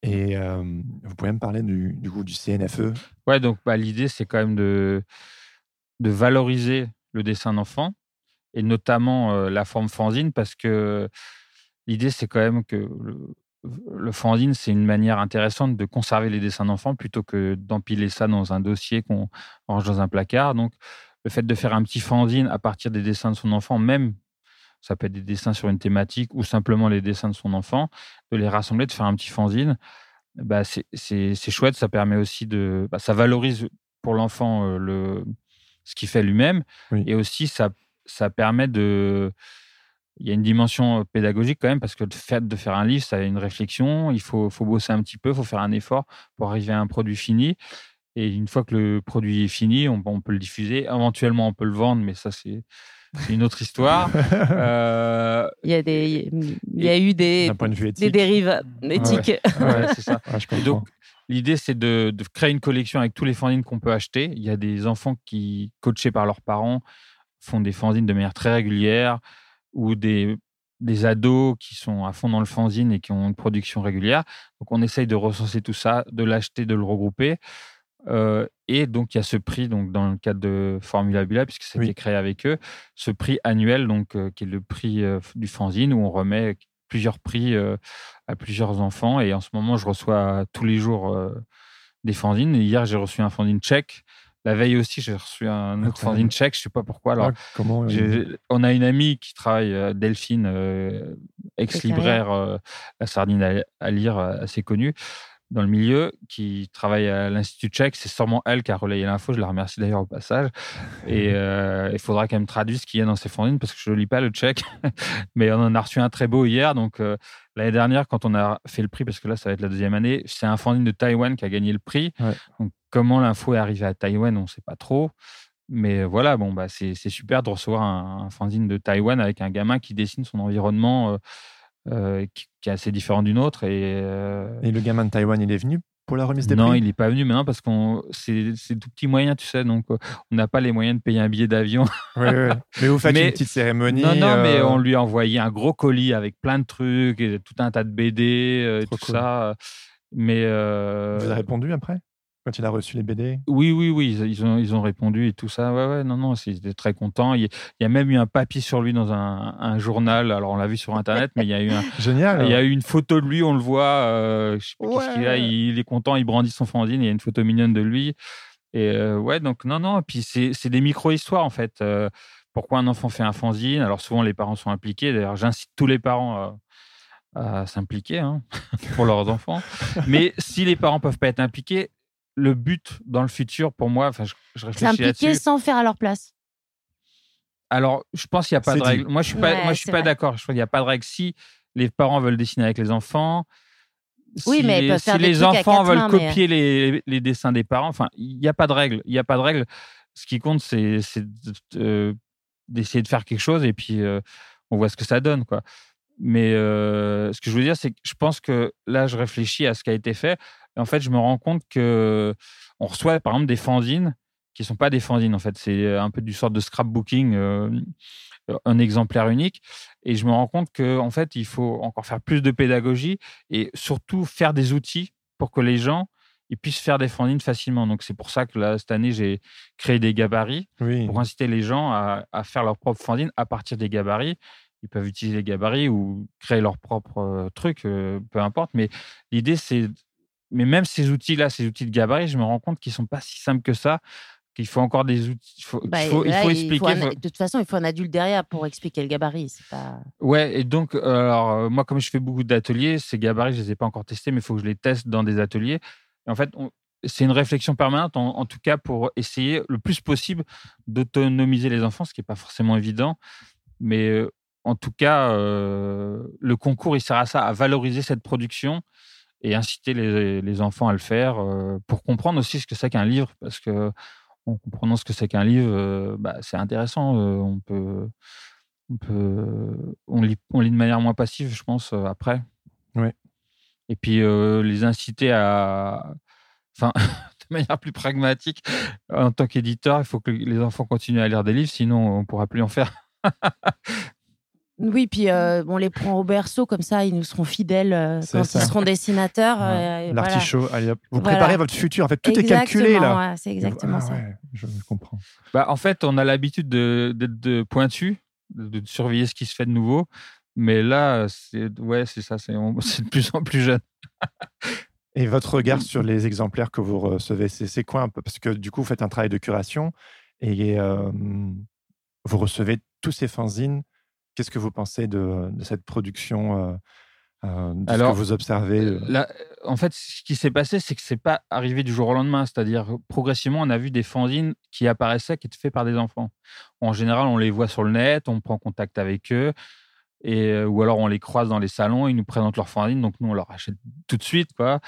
Et euh, vous pouvez me parler du, du coup du CNFE Ouais, donc bah, l'idée, c'est quand même de, de valoriser le dessin d'enfant et notamment euh, la forme fanzine parce que l'idée, c'est quand même que le, le fanzine, c'est une manière intéressante de conserver les dessins d'enfants plutôt que d'empiler ça dans un dossier qu'on range dans un placard. Donc, le fait de faire un petit fanzine à partir des dessins de son enfant, même ça peut être des dessins sur une thématique ou simplement les dessins de son enfant, de les rassembler, de faire un petit fanzine, bah, c'est chouette. Ça permet aussi de. bah, ça valorise pour l'enfant euh, le ce qu'il fait lui-même. Oui. Et aussi, ça, ça permet de. Il y a une dimension euh, pédagogique quand même, parce que le fait de faire un livre, ça a une réflexion. Il faut, faut bosser un petit peu, il faut faire un effort pour arriver à un produit fini. Et une fois que le produit est fini, on, on peut le diffuser. Éventuellement, on peut le vendre, mais ça, c'est une autre histoire. Euh, Il y a des, il y a eu des, d'un point de vue des éthique. dérives éthiques. ouais, c'est ça. Ouais, je Et comprends. donc, l'idée, c'est de, de créer une collection avec tous les fanzines qu'on peut acheter. Il y a des enfants qui, coachés par leurs parents, font des fanzines de manière très régulière ou des, des ados qui sont à fond dans le fanzine et qui ont une production régulière. Donc, on essaye de recenser tout ça, de l'acheter, de le regrouper. Euh, et donc, il y a ce prix, donc, dans le cadre de Formula Bula, puisque c'était Oui. créé avec eux, ce prix annuel, donc, euh, qui est le prix euh, du fanzine, où on remet plusieurs prix à plusieurs enfants. Et en ce moment, je reçois tous les jours des fanzines. Hier, j'ai reçu un fanzine tchèque. La veille aussi, j'ai reçu un autre fanzine tchèque. Je sais pas pourquoi. Alors, Ah, comment on a une amie qui travaille, Delphine, ex-libraire, la sardine à, à lire, assez connue dans le milieu, qui travaille à l'Institut tchèque. C'est sûrement elle qui a relayé l'info. Je la remercie d'ailleurs au passage. Et euh, il faudra qu'elle me traduise ce qu'il y a dans ces fanzines parce que je ne lis pas le tchèque. Mais on en a reçu un très beau hier. Donc, euh, l'année dernière, quand on a fait le prix, parce que là, ça va être la deuxième année, c'est un fanzine de Taïwan qui a gagné le prix. Ouais. Donc, comment l'info est arrivée à Taïwan, on ne sait pas trop. Mais voilà, bon, bah, c'est c'est super de recevoir un, un fanzine de Taïwan avec un gamin qui dessine son environnement euh, euh, qui, qui est assez différent d'une autre. Et, euh, Et le gamin de Taïwan, il est venu pour la remise des non, prix il n'est pas venu maintenant parce qu'on c'est c'est tout petit moyen, tu sais, donc euh, on n'a pas les moyens de payer un billet d'avion. Oui, oui. Mais vous faites Mais- une petite cérémonie. non, non, mais on lui a envoyé un gros colis avec plein de trucs, et tout un tas de BD, et tout cool. ça. Mais Vous avez répondu après? Quand il a reçu les BD oui, oui, oui, ils, ils ont, ils ont répondu et tout ça. Ouais, ouais, non, non, c'était très content. Il y, a, il y a même eu un papier sur lui dans un, un journal. Alors, on l'a vu sur Internet, mais il y a eu un, Génial Il y a eu une photo de lui, on le voit. euh, je sais pas qu'est-ce qu'il a. Ouais. Il est content, il brandit son fanzine. Il y a une photo mignonne de lui. Et euh, ouais, donc non, non. Et puis c'est des micro-histoires en fait. Euh, pourquoi un enfant fait un fanzine Alors souvent les parents sont impliqués. D'ailleurs, j'incite tous les parents à, à s'impliquer hein, pour leurs enfants. Mais si les parents peuvent pas être impliqués, le but dans le futur, pour moi, enfin, je, je réfléchis S'impliquer sans faire à leur place. Alors, je pense qu'il n'y a pas de dit. règle. Moi, je suis pas, Ouais, moi, je suis pas d'accord. Je crois qu'il n'y a pas de règle. Si les parents veulent dessiner avec les enfants, Oui, si mais les, si les enfants veulent mains, mais- copier les, les dessins des parents, enfin, il n'y a pas de règle. Il n'y a pas de règle. Ce qui compte, c'est euh, d'essayer de faire quelque chose et puis euh, on voit ce que ça donne, quoi. Mais euh, ce que je veux dire, c'est que je pense que là, je réfléchis à ce qui a été fait. Et en fait, je me rends compte que on reçoit, par exemple, des fanzines qui sont pas des fanzines. En fait, c'est un peu du sort de scrapbooking, euh, un exemplaire unique. Et je me rends compte que en fait, il faut encore faire plus de pédagogie et surtout faire des outils pour que les gens ils puissent faire des fanzines facilement. Donc c'est pour ça que là, cette année, j'ai créé des gabarits Oui. pour inciter les gens à, à faire leur propre fanzine à partir des gabarits. Ils peuvent utiliser les gabarits ou créer leur propre euh, truc, euh, peu importe. Mais l'idée, c'est. Mais même ces outils-là, ces outils de gabarit, je me rends compte qu'ils sont pas si simples que ça, qu'il faut encore des outils. Il faut, il il il expliquer. un- faut- De toute façon, il faut un adulte derrière pour expliquer le gabarit. Pas. Ouais, et donc, euh, alors, euh, moi, comme je fais beaucoup d'ateliers, ces gabarits, je les ai pas encore testés, mais il faut que je les teste dans des ateliers. Et en fait, on- c'est une réflexion permanente, en, en tout cas, pour essayer le plus possible d'autonomiser les enfants, ce qui n'est pas forcément évident. Mais euh, en tout cas, le concours, il sert à ça, à valoriser cette production et inciter les, enfants à le faire pour comprendre aussi ce que c'est qu'un livre, parce que en comprenant ce que c'est qu'un livre, bah, c'est intéressant. on peut, on peut, on lit, on lit de manière moins passive, je pense, après. Et puis les inciter à, enfin, de manière plus pragmatique, en tant qu'éditeur, il faut que les enfants continuent à lire des livres, sinon on ne pourra plus en faire. Oui, puis euh, on les prend au berceau, comme ça, ils nous seront fidèles euh, quand ils seront dessinateurs. Euh, L'artichaut, vous préparez votre futur, en fait, tout est calculé là. c'est exactement ah ça. je comprends. Bah, en fait, on a l'habitude d'être pointu, de, surveiller ce qui se fait de nouveau, mais là, c'est ouais, c'est ça, c'est de plus en plus jeune. Et votre regard sur les exemplaires que vous recevez, c'est quoi un peu? Parce que du coup, vous faites un travail de curation et vous recevez tous ces fanzines Qu'est-ce que vous pensez de, cette production euh, euh, de Alors, ce que vous observez euh? En fait, ce qui s'est passé, c'est que c'est pas arrivé du jour au lendemain. C'est-à-dire, progressivement, on a vu des fanzines qui apparaissaient, qui étaient faits par des enfants. En général, on les voit sur le net, on prend contact avec eux, et, ou alors on les croise dans les salons, ils nous présentent leurs fanzines, donc nous, on leur achète tout de suite, quoi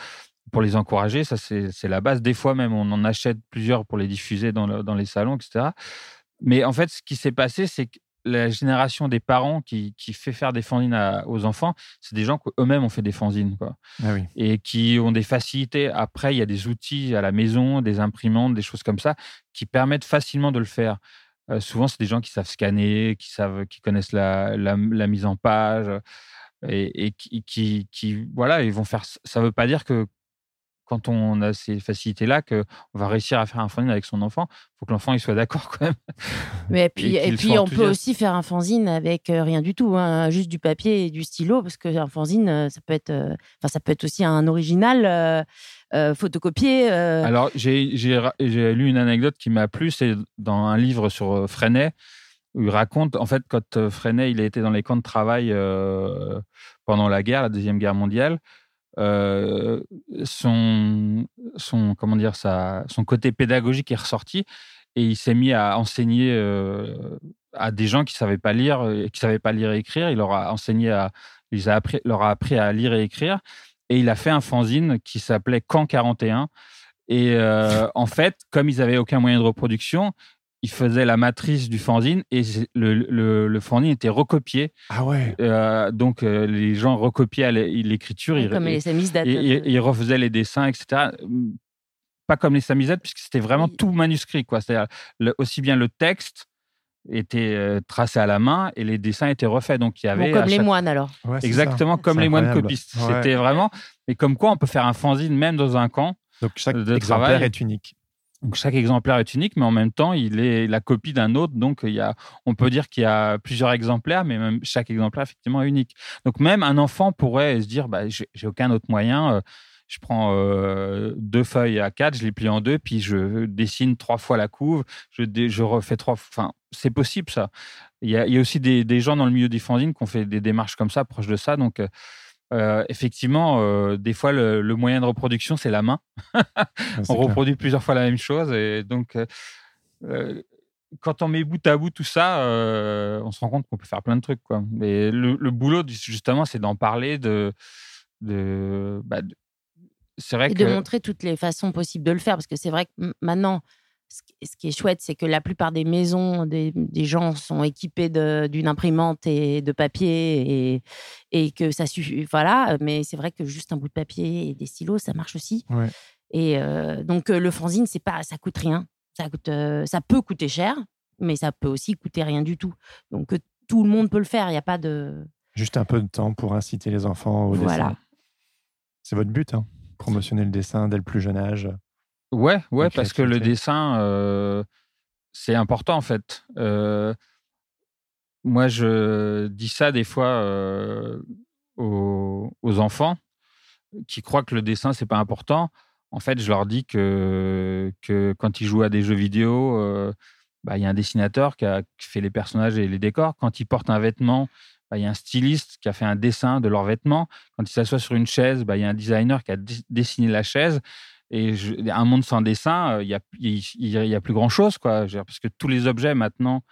pour les encourager. Ça, c'est la base. Des fois même, on en achète plusieurs pour les diffuser dans, dans les salons, etc. Mais en fait, ce qui s'est passé, c'est que la génération des parents qui, fait faire des fanzines aux enfants, c'est des gens qui eux-mêmes ont fait des fanzines. Quoi. Ah Et qui ont des facilités. Après, il y a des outils à la maison, des imprimantes, des choses comme ça, qui permettent facilement de le faire. Euh, souvent, c'est des gens qui savent scanner, qui, savent, qui connaissent la, mise en page. Et, qui, qui, qui, voilà, ils vont faire. Ça ne veut pas dire que quand on a ces facilités-là qu'on va réussir à faire un fanzine avec son enfant. Il faut que l'enfant il soit d'accord quand même. Mais puis, et, puis on peut aussi faire un fanzine avec euh, rien du tout, hein, juste du papier et du stylo, parce qu'un fanzine, euh, ça peut être, euh, ça peut être aussi un original photocopié. Alors j'ai lu une anecdote qui m'a plu, c'est dans un livre sur Freinet où il raconte, en fait, quand Freinet il a été dans les camps de travail pendant la guerre, la deuxième guerre mondiale. Euh, son, son, comment dire, sa, son côté pédagogique est ressorti et il s'est mis à enseigner euh, à des gens qui ne savaient pas lire, et qui savaient pas lire et écrire. Il leur a enseigné à, il a appris, leur a appris à lire et écrire. Et il a fait un fanzine qui s'appelait Camp 41. Et euh, en fait, comme ils n'avaient aucun moyen de reproduction, il faisait la matrice du fanzine et le, le, fanzine était recopié. Ah ouais. Euh, donc euh, les gens recopiaient l'écriture. Comme les samisettes. Ils refaisaient les dessins, etc. Pas comme les samisettes, puisque c'était vraiment tout manuscrit. Quoi. C'est-à-dire aussi bien le texte était euh, tracé à la main et les dessins étaient refaits. Donc il y avait comme les moines alors. Exactement comme les moines copistes. C'était vraiment. Mais comme quoi on peut faire un fanzine même dans un camp. Donc chaque exemplaire est unique. Donc chaque exemplaire est unique, mais en même temps, il est la copie d'un autre. Donc il y a, on peut dire qu'il y a plusieurs exemplaires, mais même chaque exemplaire effectivement est unique. Donc même un enfant pourrait se dire, bah, j'ai aucun autre moyen. Euh, je prends euh, deux feuilles à quatre, je les plie en deux, puis je dessine trois fois la couve, je, refais trois. Enfin, c'est possible ça. Il y, a, aussi des, des, gens dans le milieu des fanzines qui ont fait des démarches comme ça, proches de ça. Donc euh, euh, effectivement, euh, des fois, le, moyen de reproduction, c'est la main. on reproduit plusieurs fois la même chose. Et donc, euh, quand on met bout à bout tout ça, on se rend compte qu'on peut faire plein de trucs. Quoi. Mais le, boulot, justement, c'est d'en parler, de, de, bah, c'est vrai et de montrer toutes les façons possibles de le faire. Parce que c'est vrai que maintenant, ce qui est chouette, c'est que la plupart des maisons, des, gens sont équipés d'une imprimante et de papier et, et, que ça suffit. Voilà, mais c'est vrai que juste un bout de papier et des stylos, ça marche aussi. Et euh, donc euh, le fanzine, c'est pas, ça coûte rien. Ça coûte, euh, ça peut coûter cher, mais ça peut aussi coûter rien du tout. Donc tout le monde peut le faire. Il n'y a pas de. Juste un peu de temps pour inciter les enfants au voilà. dessin. C'est votre but, hein promotionner le dessin dès le plus jeune âge. Ouais, ouais, parce que le dessin, euh, c'est important en fait. Euh, moi, je dis ça des fois euh, aux, enfants qui croient que le dessin, c'est pas important. En fait, je leur dis que, que quand ils jouent à des jeux vidéo, bah, il y a un dessinateur qui, a, fait les personnages et les décors. Quand ils portent un vêtement, bah, il y a un styliste qui a fait un dessin de leur vêtement. Quand ils s'assoient sur une chaise, bah, il y a un designer qui a dessiné la chaise. Et un monde sans dessin, euh, il n'y a, y, a plus grand chose, quoi. Parce que tous les objets maintenant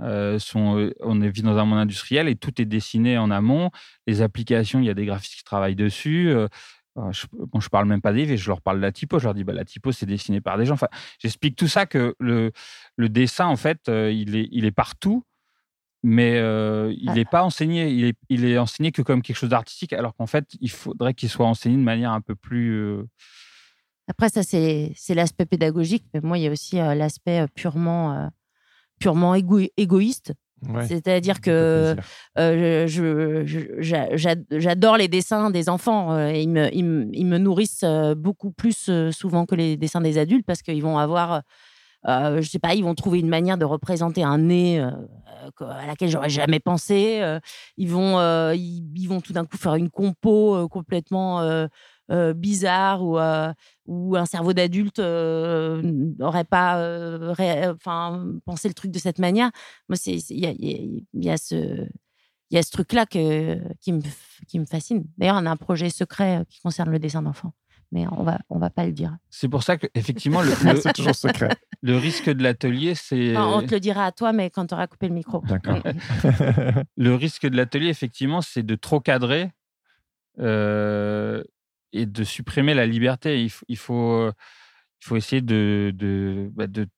sont, on vit dans un monde industriel et tout est dessiné en amont. Les applications, il y a des graphistes qui travaillent dessus. je, bon, je parle même pas des et je leur parle de la typo. Je leur dis, bah, la typo, c'est dessiné par des gens. Enfin, j'explique tout ça que le, le dessin, en fait, il, est, il est partout mais il n'est pas enseigné. Il est, il est enseigné que comme quelque chose d'artistique, alors qu'en fait, il faudrait qu'il soit enseigné de manière un peu plus. Après, ça, c'est l'aspect pédagogique, mais moi, il y a aussi l'aspect purement, purement égoïste. C'est-à-dire que j'adore les dessins des enfants. ils, me, ils, me, nourrissent beaucoup plus souvent que les dessins des adultes parce qu'ils vont avoir euh, je sais pas, ils vont trouver une manière de représenter un nez euh, à laquelle j'aurais jamais pensé. Euh, ils vont, ils, vont tout d'un coup faire une compo complètement bizarre ou où un cerveau d'adulte n'aurait pas enfin pensé le truc de cette manière. Moi, c'est il y a, y a, ce il y a ce truc-là qui, me, qui me fascine. D'ailleurs, on a un projet secret qui concerne le dessin d'enfants mais on va on va pas le dire. C'est pour ça que effectivement le, c'est toujours secret. Le risque de l'atelier, c'est. on te le dira à toi, mais quand tu auras coupé le micro. D'accord. le risque de l'atelier, effectivement, c'est de trop cadrer euh, et de supprimer la liberté. Il, il faut il faut essayer de de, bah, de,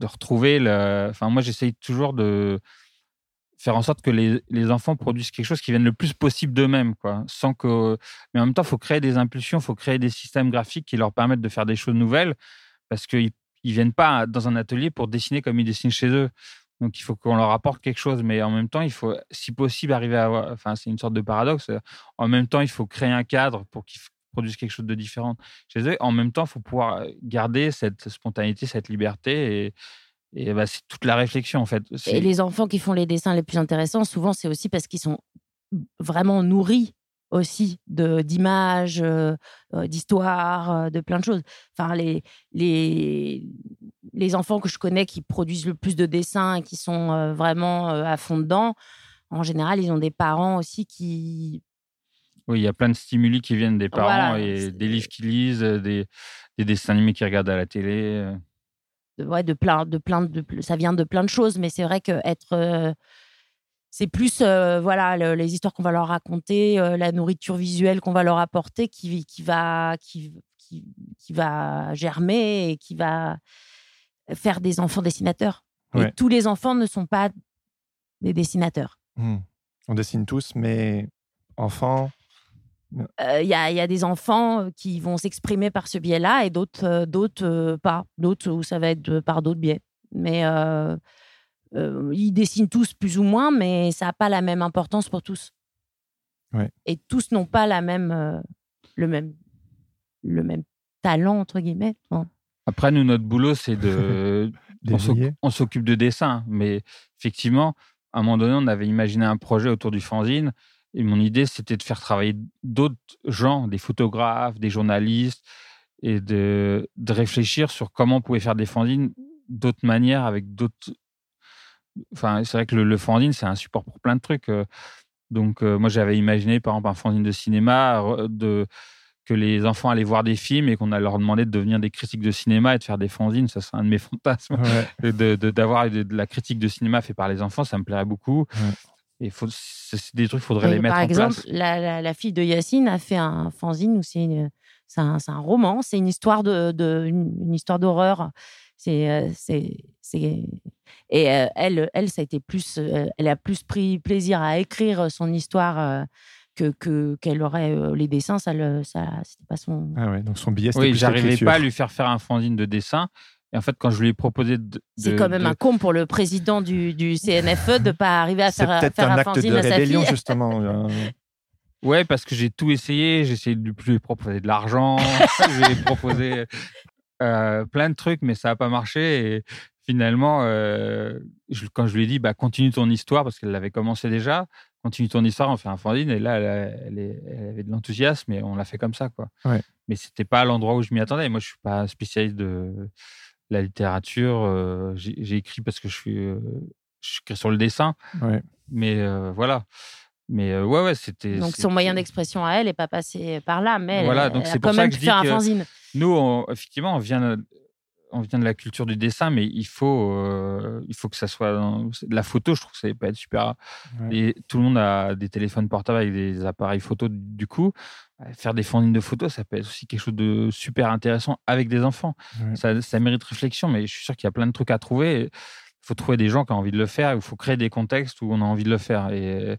de retrouver la. Enfin, moi, j'essaye toujours de faire en sorte que les, les, enfants produisent quelque chose qui vienne le plus possible d'eux-mêmes, quoi. Sans que, mais en même temps, il faut créer des impulsions, il faut créer des systèmes graphiques qui leur permettent de faire des choses nouvelles, parce qu'ils ils viennent pas dans un atelier pour dessiner comme ils dessinent chez eux. Donc il faut qu'on leur apporte quelque chose, mais en même temps, il faut, si possible, arriver à avoir. Enfin, c'est une sorte de paradoxe. En même temps, il faut créer un cadre pour qu'ils produisent quelque chose de différent chez eux. En même temps, il faut pouvoir garder cette spontanéité, cette liberté et et bah, c'est toute la réflexion, en fait. Et les enfants qui font les dessins les plus intéressants, souvent, c'est aussi parce qu'ils sont vraiment nourris aussi de d'images, euh, euh, d'histoires, euh, de plein de choses. Enfin, les, les, les enfants que je connais qui produisent le plus de dessins et qui sont vraiment à fond dedans, en général, ils ont des parents aussi qui... Oui, il y a plein de stimuli qui viennent des parents et des livres qu'ils lisent, des, des dessins animés qu'ils regardent à la télé de, ouais, de plein, de plein de, ça vient de plein de choses, mais c'est vrai que être, euh, c'est plus, euh, voilà, les histoires qu'on va leur raconter, euh, la nourriture visuelle qu'on va leur apporter, qui, qui va, qui, qui, qui, va germer et qui va faire des enfants dessinateurs. Et tous les enfants ne sont pas des dessinateurs. Mmh. On dessine tous, mais enfants, il y, a, y, a des enfants qui vont s'exprimer par ce biais-là et d'autres d'autres pas. D'autres où ça va être par d'autres biais. Mais ils dessinent tous plus ou moins, mais ça n'a pas la même importance pour tous. Et tous n'ont pas la même, le, même, le même talent, entre guillemets. Après, nous, notre boulot, c'est de. on s'occupe de dessin. Mais effectivement, à un moment donné, on avait imaginé un projet autour du fanzine et mon idée, c'était de faire travailler d'autres gens, des photographes, des journalistes, et de, de, réfléchir sur comment on pouvait faire des fanzines d'autres manières, avec d'autres. Enfin, c'est vrai que le, le fanzine, c'est un support pour plein de trucs. Euh. Donc, euh, moi, j'avais imaginé, par exemple, un fanzine de cinéma, de, que les enfants allaient voir des films et qu'on allait leur demander de devenir des critiques de cinéma et de faire des fanzines. Ça, c'est un de mes fantasmes. D'avoir de, de, la critique de cinéma fait par les enfants, ça me plairait beaucoup. Et faut, c'est des trucs, il faudrait les mettre en place. Par exemple, la, fille de Yacine a fait un fanzine où c'est un, un, roman, c'est une histoire de, de une, histoire d'horreur. C'est euh, c'est et euh, elle elle ça a été plus euh, elle a plus pris plaisir à écrire son histoire que qu'elle aurait les dessins ça le ça c'était pas son ah ouais donc son billet oui j'arrivais pas à lui faire faire un fanzine de dessin et en fait, quand je lui ai proposé de. c'est quand même un con pour le président du, du CNFE de ne pas arriver à faire, faire un, un acte de rébellion, justement. Ouais, parce que j'ai tout essayé. J'ai essayé de lui proposer de l'argent. j'ai proposé euh, plein de trucs, mais ça n'a pas marché. Et finalement, euh, quand je lui ai dit, bah, continue ton histoire, parce qu'elle l'avait commencé déjà, continue ton histoire, on fait un fanzine. Et là, elle, elle, avait de l'enthousiasme et on l'a fait comme ça. Quoi. Ouais. Mais c'était pas l'endroit où je m'y attendais. Moi, je suis pas spécialiste de la littérature. j'ai écrit parce que je suis, je suis sur le dessin. Mais voilà. Mais ouais, ouais, c'était. Donc son moyen d'expression à elle n'est pas passé par là, mais voilà, donc c'est pour quand ça même que je dis un fanzine. Nous, effectivement, on vient. on vient de la culture du dessin, mais il faut, il faut que ça soit de la photo. Je trouve que ça peut être super. Et tout le monde a des téléphones portables avec des appareils photo. Du coup, faire des fondines de photos, ça peut être aussi quelque chose de super intéressant avec des enfants. Ça, ça, mérite réflexion, mais je suis sûr qu'il y a plein de trucs à trouver. Il faut trouver des gens qui ont envie de le faire. Il faut créer des contextes où on a envie de le faire. Et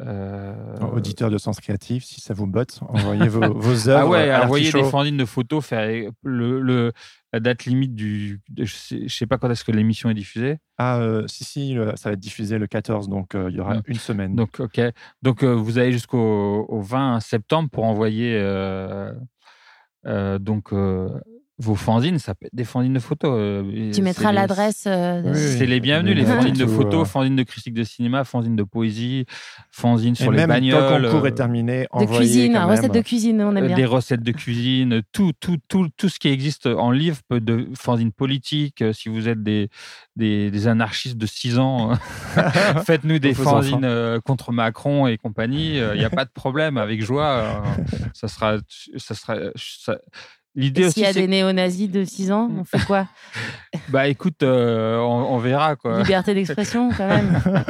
euh... Auditeur de Sens Créatif, si ça vous botte, envoyez vos, vos œuvres. Ah ouais, envoyez des fondines de photos, faire le, le, la date limite du. je, sais, sais pas quand est-ce que l'émission est diffusée. Ah, euh, si, si, ça va être diffusé le 14, donc euh, il y aura une semaine. Donc, ok. Donc, euh, vous avez jusqu'au 20 septembre pour envoyer. donc vos fanzines, ça peut être des fanzines de photos. Euh, tu mettras l'adresse. Euh, c'est les bienvenus, les fanzines de photos, fanzines de critique de cinéma, fanzines de poésie, fanzines sur les bagnoles. Le concours est terminé, de cuisine, recettes de cuisine, on aime euh, bien. Des recettes de cuisine, tout, tout, tout, tout ce qui existe en livre, de fanzines politiques. Si vous êtes des, des, anarchistes de 6 ans, faites-nous des fanzines contre Macron et compagnie. Il n'y a pas de problème, avec joie. ça sera, ça sera, L'idée S'il y a des néo-nazis de 6 ans, on fait quoi Bah écoute, euh, on, verra quoi. Liberté d'expression quand même.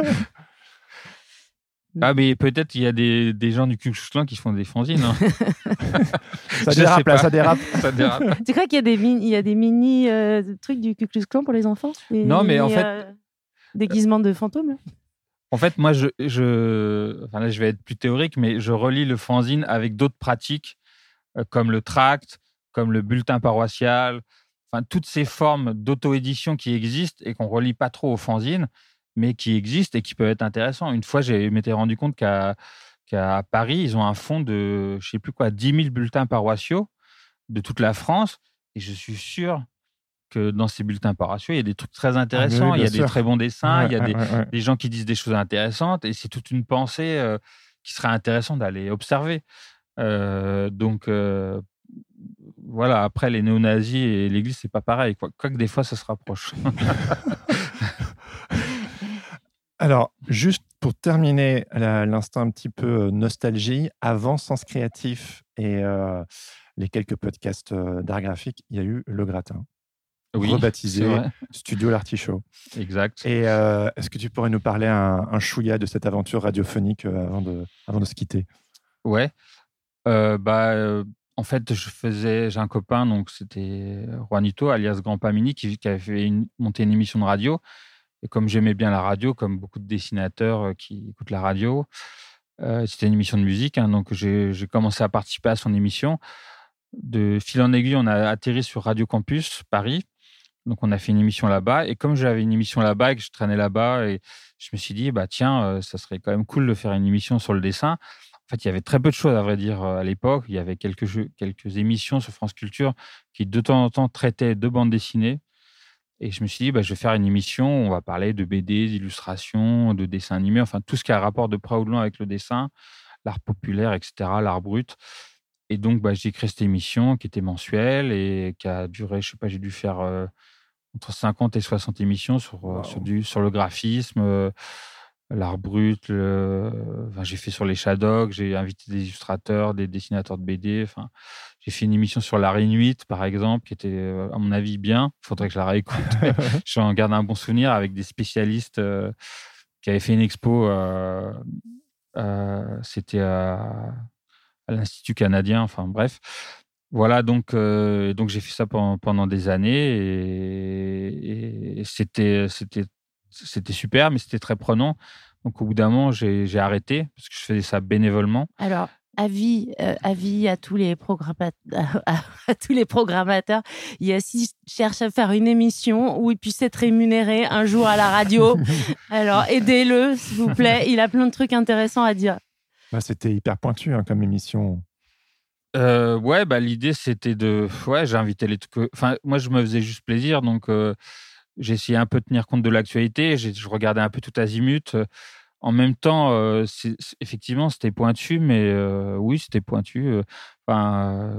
ah mais peut-être il y a des, des, gens du Ku Klux qui font des fanzines. Hein. ça, dérape, là, ça dérape, ça dérape. tu crois qu'il y a des, il y a des mini euh, trucs du Ku Klux Klan pour les enfants? Non mais en fait... Euh, déguisement de fantômes en fait, moi, je, je, enfin là, je vais être plus théorique, mais je relis le fanzine avec d'autres pratiques comme le tract, comme le bulletin paroissial, enfin toutes ces formes d'auto-édition qui existent et qu'on relie pas trop aux fanzines, mais qui existent et qui peuvent être intéressants. Une fois, je m'étais rendu compte qu'à Paris, ils ont un fonds de, je sais plus quoi, 10 000 bulletins paroissiaux de toute la France, et je suis sûr que dans ces bulletins paroissiaux, il y a des trucs très ah, intéressants, il y a des très bons dessins, il y a des, gens qui disent des choses intéressantes, et c'est toute une pensée euh, qui serait intéressante d'aller observer. Euh, donc, euh, voilà, après, les néo-nazis et l'Église, c'est pas pareil. Quoi. Quoique des fois, ça se rapproche. Alors, juste pour terminer l'instant un petit peu euh, nostalgie, avant Sens Créatif et euh, les quelques podcasts euh, d'art graphique, il y a eu Le Gratin. Oui, rebaptisé Studio L'Artichaut. Exact. Et est-ce que tu pourrais nous parler un, un chouïa de cette aventure radiophonique avant, de, avant de se quitter? Ouais. bah, en fait, je faisais, j'ai un copain, donc c'était Juanito, alias Grand Pamini, qui, avait fait monté une émission de radio. Et comme j'aimais bien la radio, comme beaucoup de dessinateurs euh, qui écoutent la radio, euh, c'était une émission de musique. Hein, donc j'ai commencé à participer à son émission. De fil en aiguille, on a atterri sur Radio Campus Paris. Donc on a fait une émission là-bas. Et comme j'avais une émission là-bas et que je traînais là-bas, et je me suis dit, bah tiens, euh, ça serait quand même cool de faire une émission sur le dessin. En fait, il y avait très peu de choses, à vrai dire, euh, à l'époque. Il y avait quelques, quelques émissions sur France Culture qui, de temps en temps, traitaient de bandes dessinées. Et je me suis dit, bah, je vais faire une émission où on va parler de BD, d'illustrations, de dessins animés, enfin, tout ce qui a un rapport de près ou de loin avec le dessin, l'art populaire, etc., l'art brut. Et donc, bah, j'ai créé cette émission qui était mensuelle et qui a duré, je sais pas, j'ai dû faire euh, entre 50 et 60 émissions sur, euh, sur, du, sur le graphisme l'art brut. j'ai fait sur les Shadowg, j'ai invité des illustrateurs, des dessinateurs de BD. Enfin, j'ai fait une émission sur l'art inuit, par exemple, qui était, euh, à mon avis, bien. Il faudrait que je la réécoute. J'en garde un bon souvenir avec des spécialistes euh, qui avaient fait une expo. Euh, c'était à, l'Institut canadien. Enfin, bref. Voilà, donc, donc j'ai fait ça pendant, des années et, et c'était, c'était c'était super, mais c'était très prenant. Donc, au bout d'un moment, j'ai arrêté parce que je faisais ça bénévolement. Alors, avis, euh, avis à tous les programmateurs, à, tous les programmateurs. Yassi cherche à faire une émission où il puisse être rémunéré un jour à la radio. Alors, aidez-le, s'il vous plaît. Il a plein de trucs intéressants à dire. Bah, c'était hyper pointu hein, comme émission. Euh, ouais, bah, l'idée, c'était de. Ouais, j'ai invité les trucs. Enfin, moi, je me faisais juste plaisir. Donc, euh, j'ai essayé un peu de tenir compte de l'actualité. Je regardais un peu tout azimut. En même temps, euh, effectivement, c'était pointu, mais euh, oui, c'était pointu. Euh, enfin,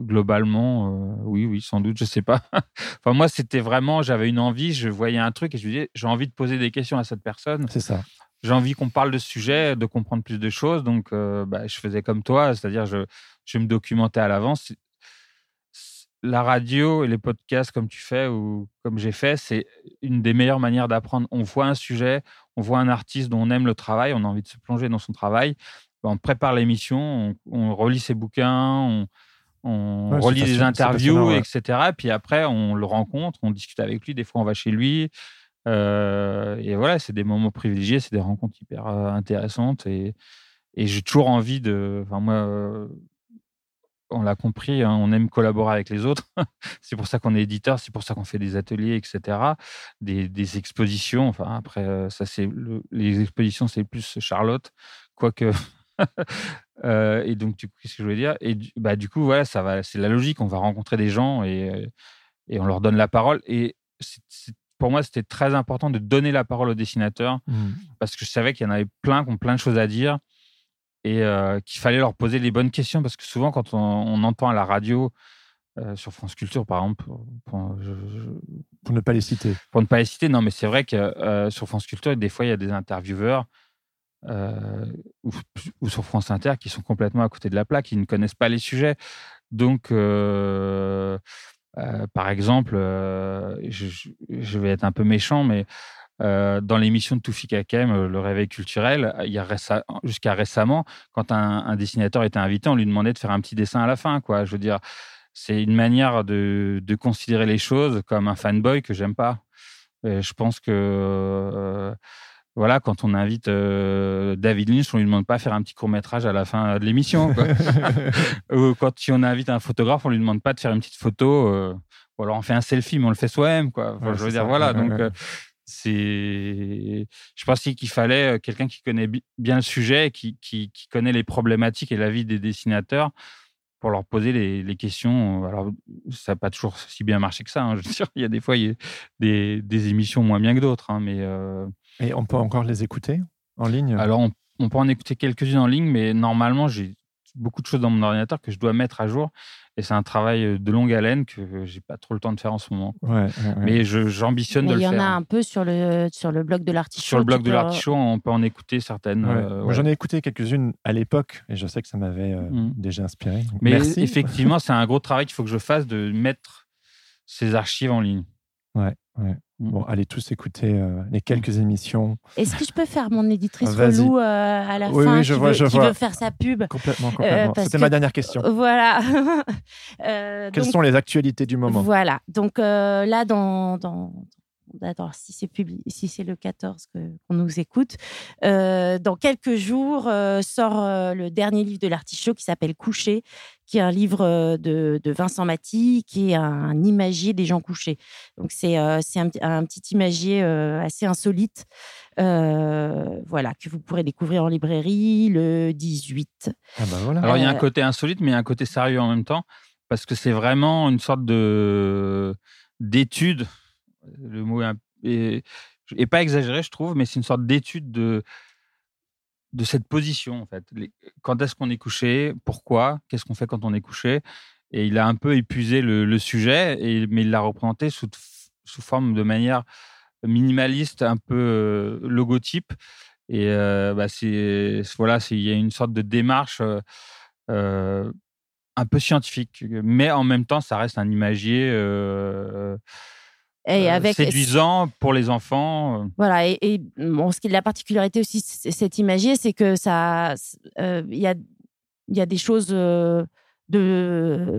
globalement, oui, oui, sans doute, je sais pas. enfin, moi, c'était vraiment, j'avais une envie, je voyais un truc et je me disais, j'ai envie de poser des questions à cette personne. C'est ça. J'ai envie qu'on parle de ce sujet, de comprendre plus de choses. Donc, bah, je faisais comme toi, c'est-à-dire, je, je me documentais à l'avance la radio et les podcasts comme tu fais ou comme j'ai fait, c'est une des meilleures manières d'apprendre. On voit un sujet, on voit un artiste dont on aime le travail, on a envie de se plonger dans son travail. Ben, on prépare l'émission, on, relit ses bouquins, on, relit des interviews, etc. Puis après, on le rencontre, on discute avec lui. Des fois, on va chez lui. Euh, et voilà, c'est des moments privilégiés, c'est des rencontres hyper euh, intéressantes. Et, et j'ai toujours envie de. Enfin, moi, euh, on l'a compris, hein, on aime collaborer avec les autres. c'est pour ça qu'on est éditeur, c'est pour ça qu'on fait des ateliers, etc. Des, expositions. Enfin, après, ça, c'est les expositions, c'est plus Charlotte, quoique. et donc, du coup, qu'est-ce que je voulais dire? Et bah, du coup, voilà, ça va, c'est la logique. On va rencontrer des gens et, et on leur donne la parole. Et c'est pour moi, c'était très important de donner la parole aux dessinateurs mmh. parce que je savais qu'il y en avait plein qui ont plein de choses à dire et euh, qu'il fallait leur poser les bonnes questions parce que souvent, quand on, entend à la radio, euh, sur France Culture, par exemple, pour, ne pas les citer. Pour ne pas les citer, non, mais c'est vrai que euh, sur France Culture, des fois, il y a des intervieweurs ou, ou, sur France Inter qui sont complètement à côté de la plaque, qui ne connaissent pas les sujets. Donc, par exemple, je, vais être un peu méchant, mais euh, dans l'émission de Toufi Kakem, Le Réveil culturel, il jusqu'à récemment, quand un, dessinateur était invité, on lui demandait de faire un petit dessin à la fin. Quoi. Je veux dire, c'est une manière de, considérer les choses comme un fanboy que j'aime pas. je pense que voilà, quand on invite euh, David Lynch, on lui demande pas de faire un petit court métrage à la fin de l'émission. ou quand si on invite un photographe, on lui demande pas de faire une petite photo. Euh, ou alors on fait un selfie, mais on le fait soi-même. Quoi. je veux dire, voilà. donc euh, c'est. Je pense qu'il fallait quelqu'un qui connaît bien le sujet, qui, qui, connaît les problématiques et la vie des dessinateurs pour leur poser les, questions. Alors, ça n'a pas toujours si bien marché que ça. Hein, je veux dire, il y a des fois il y a des, des émissions moins bien que d'autres, hein, mais et on peut encore les écouter en ligne? Alors, on, peut en écouter quelques-unes en ligne, mais normalement, j'ai beaucoup de choses dans mon ordinateur que je dois mettre à jour. Et c'est un travail euh, de longue haleine que j'ai pas trop le temps de faire en ce moment. Mais j'ambitionne de le faire. Il y en a un peu sur le, sur le blog de l'artichaut. Sur le blog de l'artichaut, on peut en écouter certaines. Euh, j'en ai écouté quelques-unes à l'époque et je sais que ça m'avait euh, mmh. déjà inspiré. Mais effectivement, c'est un gros travail qu'il faut que je fasse de mettre ces archives en ligne. Ouais, ouais. Mmh. Bon, allez tous écouter euh, les quelques émissions. Est-ce que je peux faire mon éditrice relou euh, à la fin oui, je qui, vois, veut, je qui vois. veut faire sa pub? Complètement, complètement. Euh, C'était ma dernière question. Voilà. Quelles sont les actualités du moment? Voilà. Donc là, dans, dans, Attends, si c'est si c'est le 14 qu'on nous écoute, euh, dans quelques jours euh, sort euh, le dernier livre de l'artichaut qui s'appelle Coucher, qui est un livre de, Vincent Maty, qui est un, imagier des gens couchés. Donc c'est c'est un, petit imagier assez insolite, voilà que vous pourrez découvrir en librairie le 18. Ah bah voilà. Alors il y a un côté insolite, mais il y a un côté sérieux en même temps, parce que c'est vraiment une sorte de d'étude le mot est, pas exagéré, je trouve, mais c'est une sorte d'étude de, de cette position, en fait. quand est-ce qu'on est couché? Pourquoi? Qu'est-ce qu'on fait quand on est couché? Et il a un peu épuisé le, sujet, et, mais il l'a représenté sous, sous forme de manière minimaliste, un peu euh, logotype. Et euh, bah, c'est voilà, il y a une sorte de démarche euh, un peu scientifique, mais en même temps, ça reste un imagier et euh, avec séduisant pour les enfants. Euh. Voilà, et, bon, ce qui est la particularité aussi de cet imagier, c'est que ça, euh, il y, a, y a des choses de,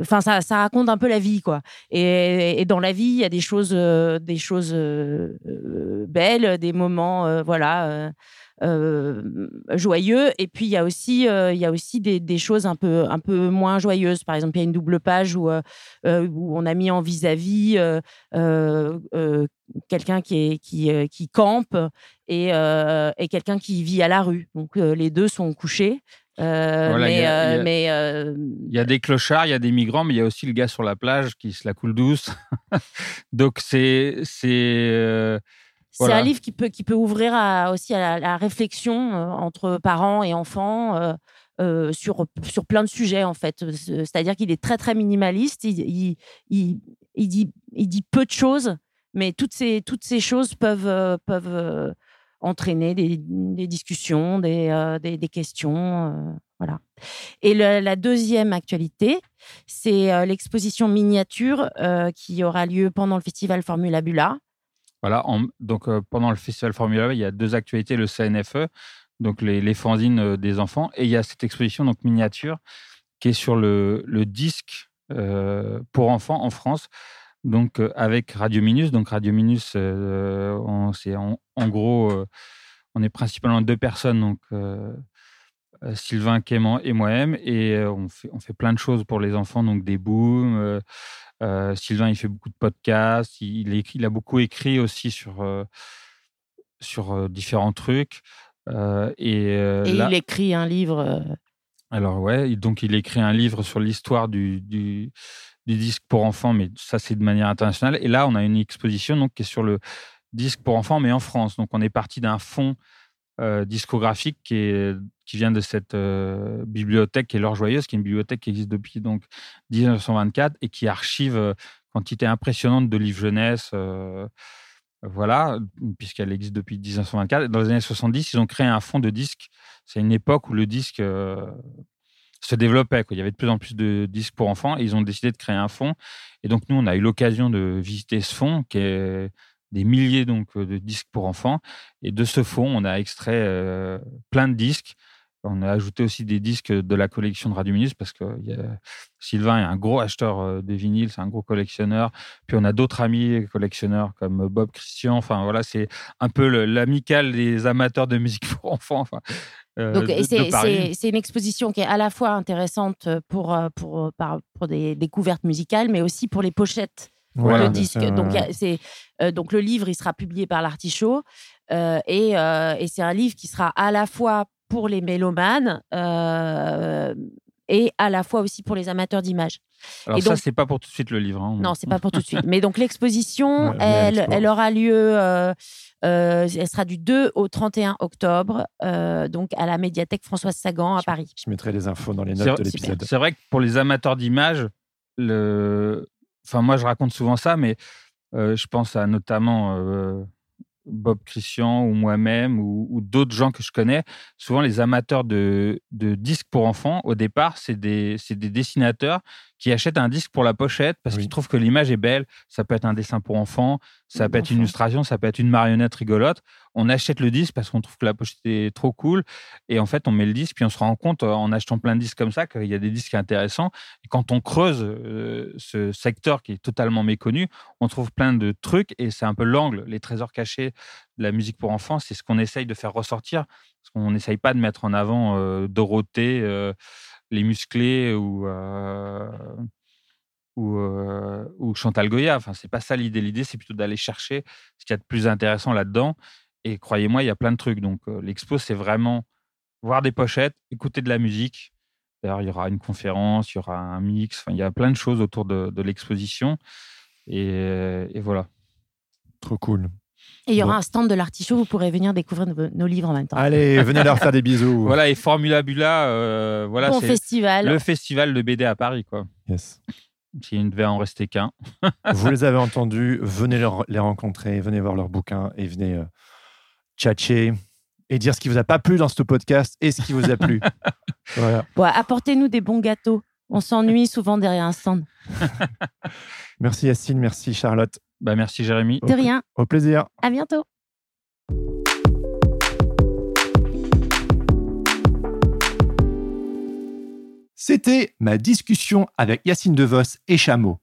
enfin ça, ça raconte un peu la vie quoi. Et, et dans la vie, il y a des choses, des choses belles, des moments, voilà joyeux. Et puis il y a aussi, euh, il y a aussi des, des, choses un peu, un peu moins joyeuses. Par exemple, il y a une double page où, euh, où on a mis en vis-à-vis quelqu'un qui, est, qui, qui campe et, et quelqu'un qui vit à la rue. Donc les deux sont couchés. mais il y, a, mais il y a des clochards, il y a des migrants, mais il y a aussi le gars sur la plage qui se la coule douce. Donc c'est c'est c'est un livre qui peut, qui peut ouvrir aussi à la, réflexion euh, entre parents et enfants euh, euh, sur, sur plein de sujets, en fait. C'est-à-dire qu'il est très, très minimaliste. Il, il, il, dit, il dit peu de choses, mais toutes ces, toutes ces choses peuvent, peuvent entraîner des, discussions, des, des, questions. voilà. Et la deuxième actualité, c'est l'exposition miniature qui aura lieu pendant le festival Formula Bula. Voilà, donc pendant le festival Formula, Bula, il y a deux actualités, le CNFE, donc les, les fanzines des enfants, et il y a cette exposition donc miniature qui est sur le, le disque pour enfants en France donc avec Radio Minus. Donc Radio Minus, c'est en, gros, on est principalement deux personnes, donc Sylvain Quément et moi-même, et on fait, on fait plein de choses pour les enfants, donc des booms. Sylvain, il fait beaucoup de podcasts, il, a beaucoup écrit aussi sur, sur différents trucs. et, il écrit un livre. Alors ouais, donc il écrit un livre sur l'histoire du, du, du disque pour enfants, mais ça, c'est de manière internationale. Et là, on a une exposition donc, qui est sur le disque pour enfants, mais en France. Donc, on est parti d'un fonds euh, discographique qui, vient de cette euh, bibliothèque qui est L'Or Joyeuse, qui est une bibliothèque qui existe depuis donc 1924 et qui archive euh, quantité impressionnante de livres jeunesse. voilà, puisqu'elle existe depuis 1924. Dans les années 70, ils ont créé un fonds de disques. C'est une époque où le disque se développait. Quoi. Il y avait de plus en plus de disques pour enfants et ils ont décidé de créer un fonds. Et donc, nous, on a eu l'occasion de visiter ce fonds qui est des milliers donc, de disques pour enfants. Et de ce fonds, on a extrait euh, plein de disques. On a ajouté aussi des disques de la collection de Radio Minus parce que y a, Sylvain est un gros acheteur de vinyle, c'est un gros collectionneur. Puis on a d'autres amis collectionneurs comme Bob Christian. Enfin voilà, c'est un peu l'amical des amateurs de musique pour enfants. Enfin, euh, Donc, c'est une exposition qui est à la fois intéressante pour, pour, pour, des découvertes musicales, mais aussi pour les pochettes Donc, c'est euh, donc, le livre, il sera publié par l'Artichaut. et, et c'est un livre qui sera à la fois pour les mélomanes et à la fois aussi pour les amateurs d'images. Alors ça, c'est pas pour tout de suite le livre. Hein. Non, c'est pas pour tout de suite. Mais donc l'exposition, elle, elle aura lieu euh, elle sera du 2 au 31 octobre, euh, donc à la médiathèque Françoise Sagan à Paris. Je mettrai les infos dans les notes de l'épisode. C'est vrai que pour les amateurs d'images, le... enfin, moi je raconte souvent ça, mais je pense à notamment Bob Christian ou moi-même ou, d'autres gens que je connais, souvent les amateurs de, disques pour enfants, au départ, c'est des, des, dessinateurs qui achètent un disque pour la pochette parce qu'ils trouvent que l'image est belle. Ça peut être un dessin pour enfants, ça peut être une illustration, ça peut être une marionnette rigolote. On achète le disque parce qu'on trouve que la pochette est trop cool. Et en fait, on met le disque, puis on se rend compte euh, en achetant plein de disques comme ça qu'il y a des disques intéressants. Et quand on creuse euh, ce secteur qui est totalement méconnu, on trouve plein de trucs et c'est un peu l'angle, les trésors cachés de la musique pour enfants. C'est ce qu'on essaye de faire ressortir. Parce qu'on n'essaye pas de mettre en avant euh, Dorothée les musclés ou, euh, ou, euh, Chantal Goya. Enfin, c'est pas ça l'idée. L'idée, c'est plutôt d'aller chercher ce qu'il y a de plus intéressant là-dedans. Et croyez-moi, il y a plein de trucs. Donc, euh, l'expo, c'est vraiment voir des pochettes, écouter de la musique. D'ailleurs, il y aura une conférence, il y aura un mix. Enfin, il y a plein de choses autour de, l'exposition. Et voilà. Trop cool. Et il y aura un stand de l'artichaut, vous pourrez venir découvrir nos, livres en même temps. Allez, venez leur faire des bisous. Voilà, et Formula Bula, euh, voilà, c'est festival. le festival de BD à Paris, quoi. Yes. S'il ne devait en rester qu'un. vous les avez entendus, venez les rencontrer, venez voir leurs bouquins et venez euh, tchatcher et dire ce qui vous a pas plu dans ce podcast et ce qui vous a plu. voilà. apportez-nous des bons gâteaux. On s'ennuie souvent derrière un stand. merci Yacine, merci Charlotte. Bah, merci Jérémy. De rien. Au plaisir. À bientôt. C'était ma discussion avec Yacine DeVos et Chameau.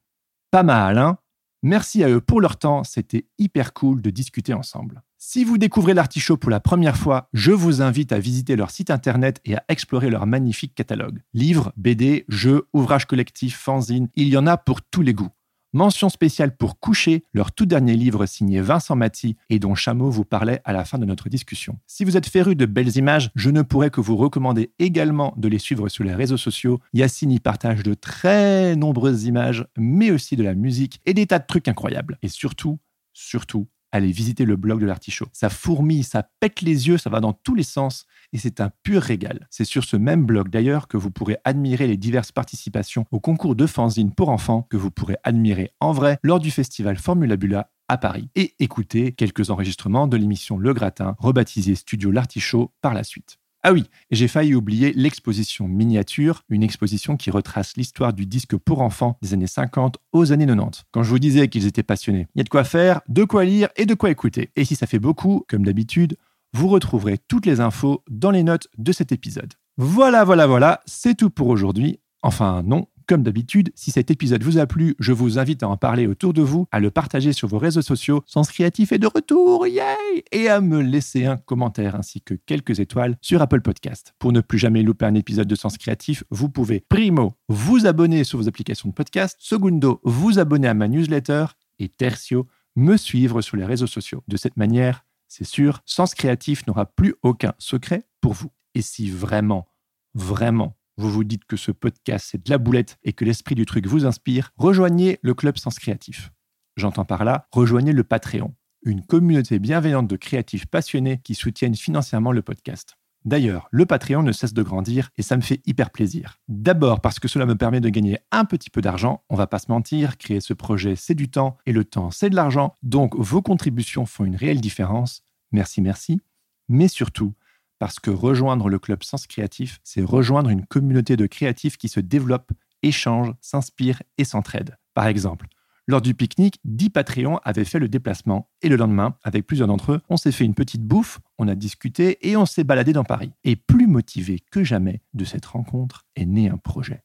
Pas mal, hein? Merci à eux pour leur temps, c'était hyper cool de discuter ensemble. Si vous découvrez l'artichaut pour la première fois, je vous invite à visiter leur site internet et à explorer leur magnifique catalogue. Livres, BD, jeux, ouvrages collectifs, fanzines, il y en a pour tous les goûts. Mention spéciale pour Coucher, leur tout dernier livre signé Vincent Maty et dont Chameau vous parlait à la fin de notre discussion. Si vous êtes féru de belles images, je ne pourrais que vous recommander également de les suivre sur les réseaux sociaux. Yacine y partage de très nombreuses images, mais aussi de la musique et des tas de trucs incroyables. Et surtout, surtout, allez visiter le blog de l'artichaut. Ça fourmille, ça pète les yeux, ça va dans tous les sens et c'est un pur régal. C'est sur ce même blog d'ailleurs que vous pourrez admirer les diverses participations au concours de fanzine pour enfants que vous pourrez admirer en vrai lors du festival Formula Bula à Paris et écouter quelques enregistrements de l'émission Le Gratin, rebaptisée Studio L'Artichaut par la suite. Ah oui, j'ai failli oublier l'exposition miniature, une exposition qui retrace l'histoire du disque pour enfants des années 50 aux années 90. Quand je vous disais qu'ils étaient passionnés, il y a de quoi faire, de quoi lire et de quoi écouter. Et si ça fait beaucoup, comme d'habitude, vous retrouverez toutes les infos dans les notes de cet épisode. Voilà, voilà, voilà, c'est tout pour aujourd'hui. Enfin non, comme d'habitude, si cet épisode vous a plu, je vous invite à en parler autour de vous, à le partager sur vos réseaux sociaux. Sens Créatif est de retour, yay Et à me laisser un commentaire ainsi que quelques étoiles sur Apple Podcast. Pour ne plus jamais louper un épisode de Sens Créatif, vous pouvez primo vous abonner sur vos applications de podcast, secundo vous abonner à ma newsletter et tertio me suivre sur les réseaux sociaux. De cette manière, c'est sûr, Sens Créatif n'aura plus aucun secret pour vous. Et si vraiment, vraiment, vous vous dites que ce podcast c'est de la boulette et que l'esprit du truc vous inspire, rejoignez le Club Sens Créatif. J'entends par là, rejoignez le Patreon, une communauté bienveillante de créatifs passionnés qui soutiennent financièrement le podcast. D'ailleurs, le Patreon ne cesse de grandir et ça me fait hyper plaisir. D'abord parce que cela me permet de gagner un petit peu d'argent, on va pas se mentir, créer ce projet c'est du temps et le temps c'est de l'argent, donc vos contributions font une réelle différence. Merci, merci. Mais surtout, parce que rejoindre le club Sens Créatif, c'est rejoindre une communauté de créatifs qui se développent, échangent, s'inspirent et s'entraident. Par exemple, lors du pique-nique, 10 Patreons avaient fait le déplacement et le lendemain, avec plusieurs d'entre eux, on s'est fait une petite bouffe, on a discuté et on s'est baladé dans Paris. Et plus motivé que jamais de cette rencontre est né un projet.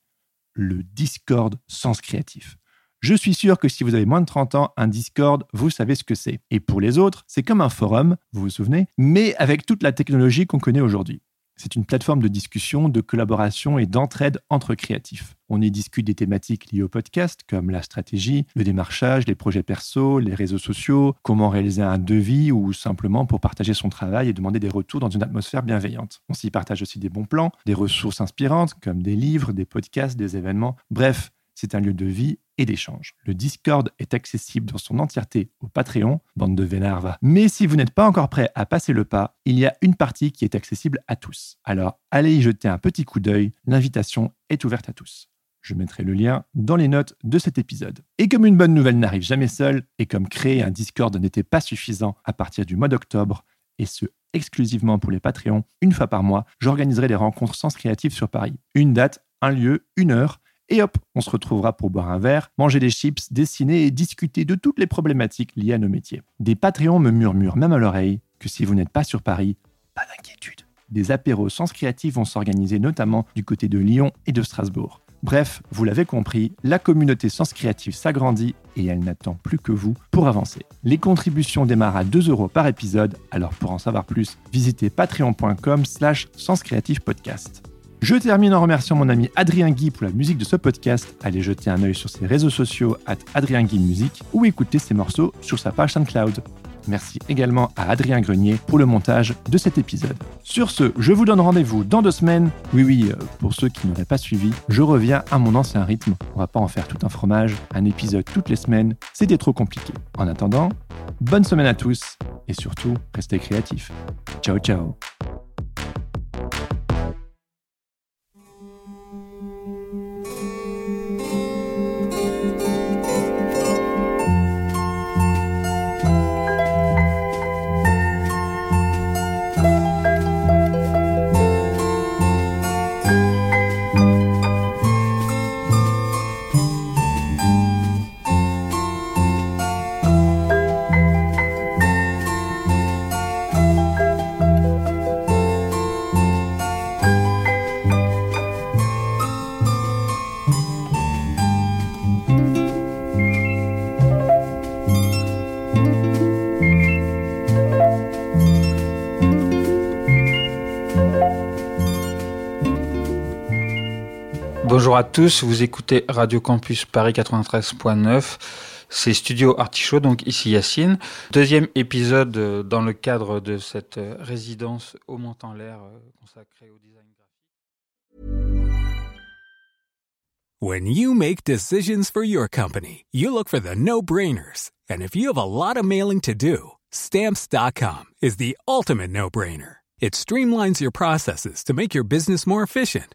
Le Discord Sens Créatif. Je suis sûr que si vous avez moins de 30 ans, un Discord, vous savez ce que c'est. Et pour les autres, c'est comme un forum, vous vous souvenez, mais avec toute la technologie qu'on connaît aujourd'hui. C'est une plateforme de discussion, de collaboration et d'entraide entre créatifs. On y discute des thématiques liées au podcast, comme la stratégie, le démarchage, les projets perso, les réseaux sociaux, comment réaliser un devis ou simplement pour partager son travail et demander des retours dans une atmosphère bienveillante. On s'y partage aussi des bons plans, des ressources inspirantes, comme des livres, des podcasts, des événements. Bref, c'est un lieu de vie et d'échange. Le Discord est accessible dans son entièreté au Patreon, bande de Vénarva. Mais si vous n'êtes pas encore prêt à passer le pas, il y a une partie qui est accessible à tous. Alors allez y jeter un petit coup d'œil, l'invitation est ouverte à tous. Je mettrai le lien dans les notes de cet épisode. Et comme une bonne nouvelle n'arrive jamais seule, et comme créer un Discord n'était pas suffisant à partir du mois d'octobre, et ce exclusivement pour les Patreons, une fois par mois, j'organiserai des rencontres Sens Créatif sur Paris. Une date, un lieu, une heure, et hop, on se retrouvera pour boire un verre, manger des chips, dessiner et discuter de toutes les problématiques liées à nos métiers. Des Patreons me murmurent même à l'oreille que si vous n'êtes pas sur Paris, pas d'inquiétude. Des apéros sens créatifs vont s'organiser notamment du côté de Lyon et de Strasbourg. Bref, vous l'avez compris, la communauté Sens Créatif s'agrandit et elle n'attend plus que vous pour avancer. Les contributions démarrent à 2 euros par épisode, alors pour en savoir plus, visitez patreon.com slash podcast. Je termine en remerciant mon ami Adrien Guy pour la musique de ce podcast. Allez jeter un œil sur ses réseaux sociaux at Adrien Guy Musique ou écouter ses morceaux sur sa page SoundCloud. Merci également à Adrien Grenier pour le montage de cet épisode. Sur ce, je vous donne rendez-vous dans deux semaines. Oui, oui, euh, pour ceux qui n'auraient pas suivi, je reviens à mon ancien rythme. On va pas en faire tout un fromage. Un épisode toutes les semaines, c'était trop compliqué. En attendant, bonne semaine à tous et surtout, restez créatifs. Ciao, ciao. Bonjour à tous, vous écoutez Radio Campus Paris 93.9. C'est Studio Artichaut, donc ici Yacine. Deuxième épisode euh, dans le cadre de cette euh, résidence au Mont-en-L'air euh, consacrée au design graphique. When you make decisions for your company, you look for the no-brainers. And if you have a lot of mailing to do, stamps.com is the ultimate no-brainer. It streamlines your processes to make your business more efficient,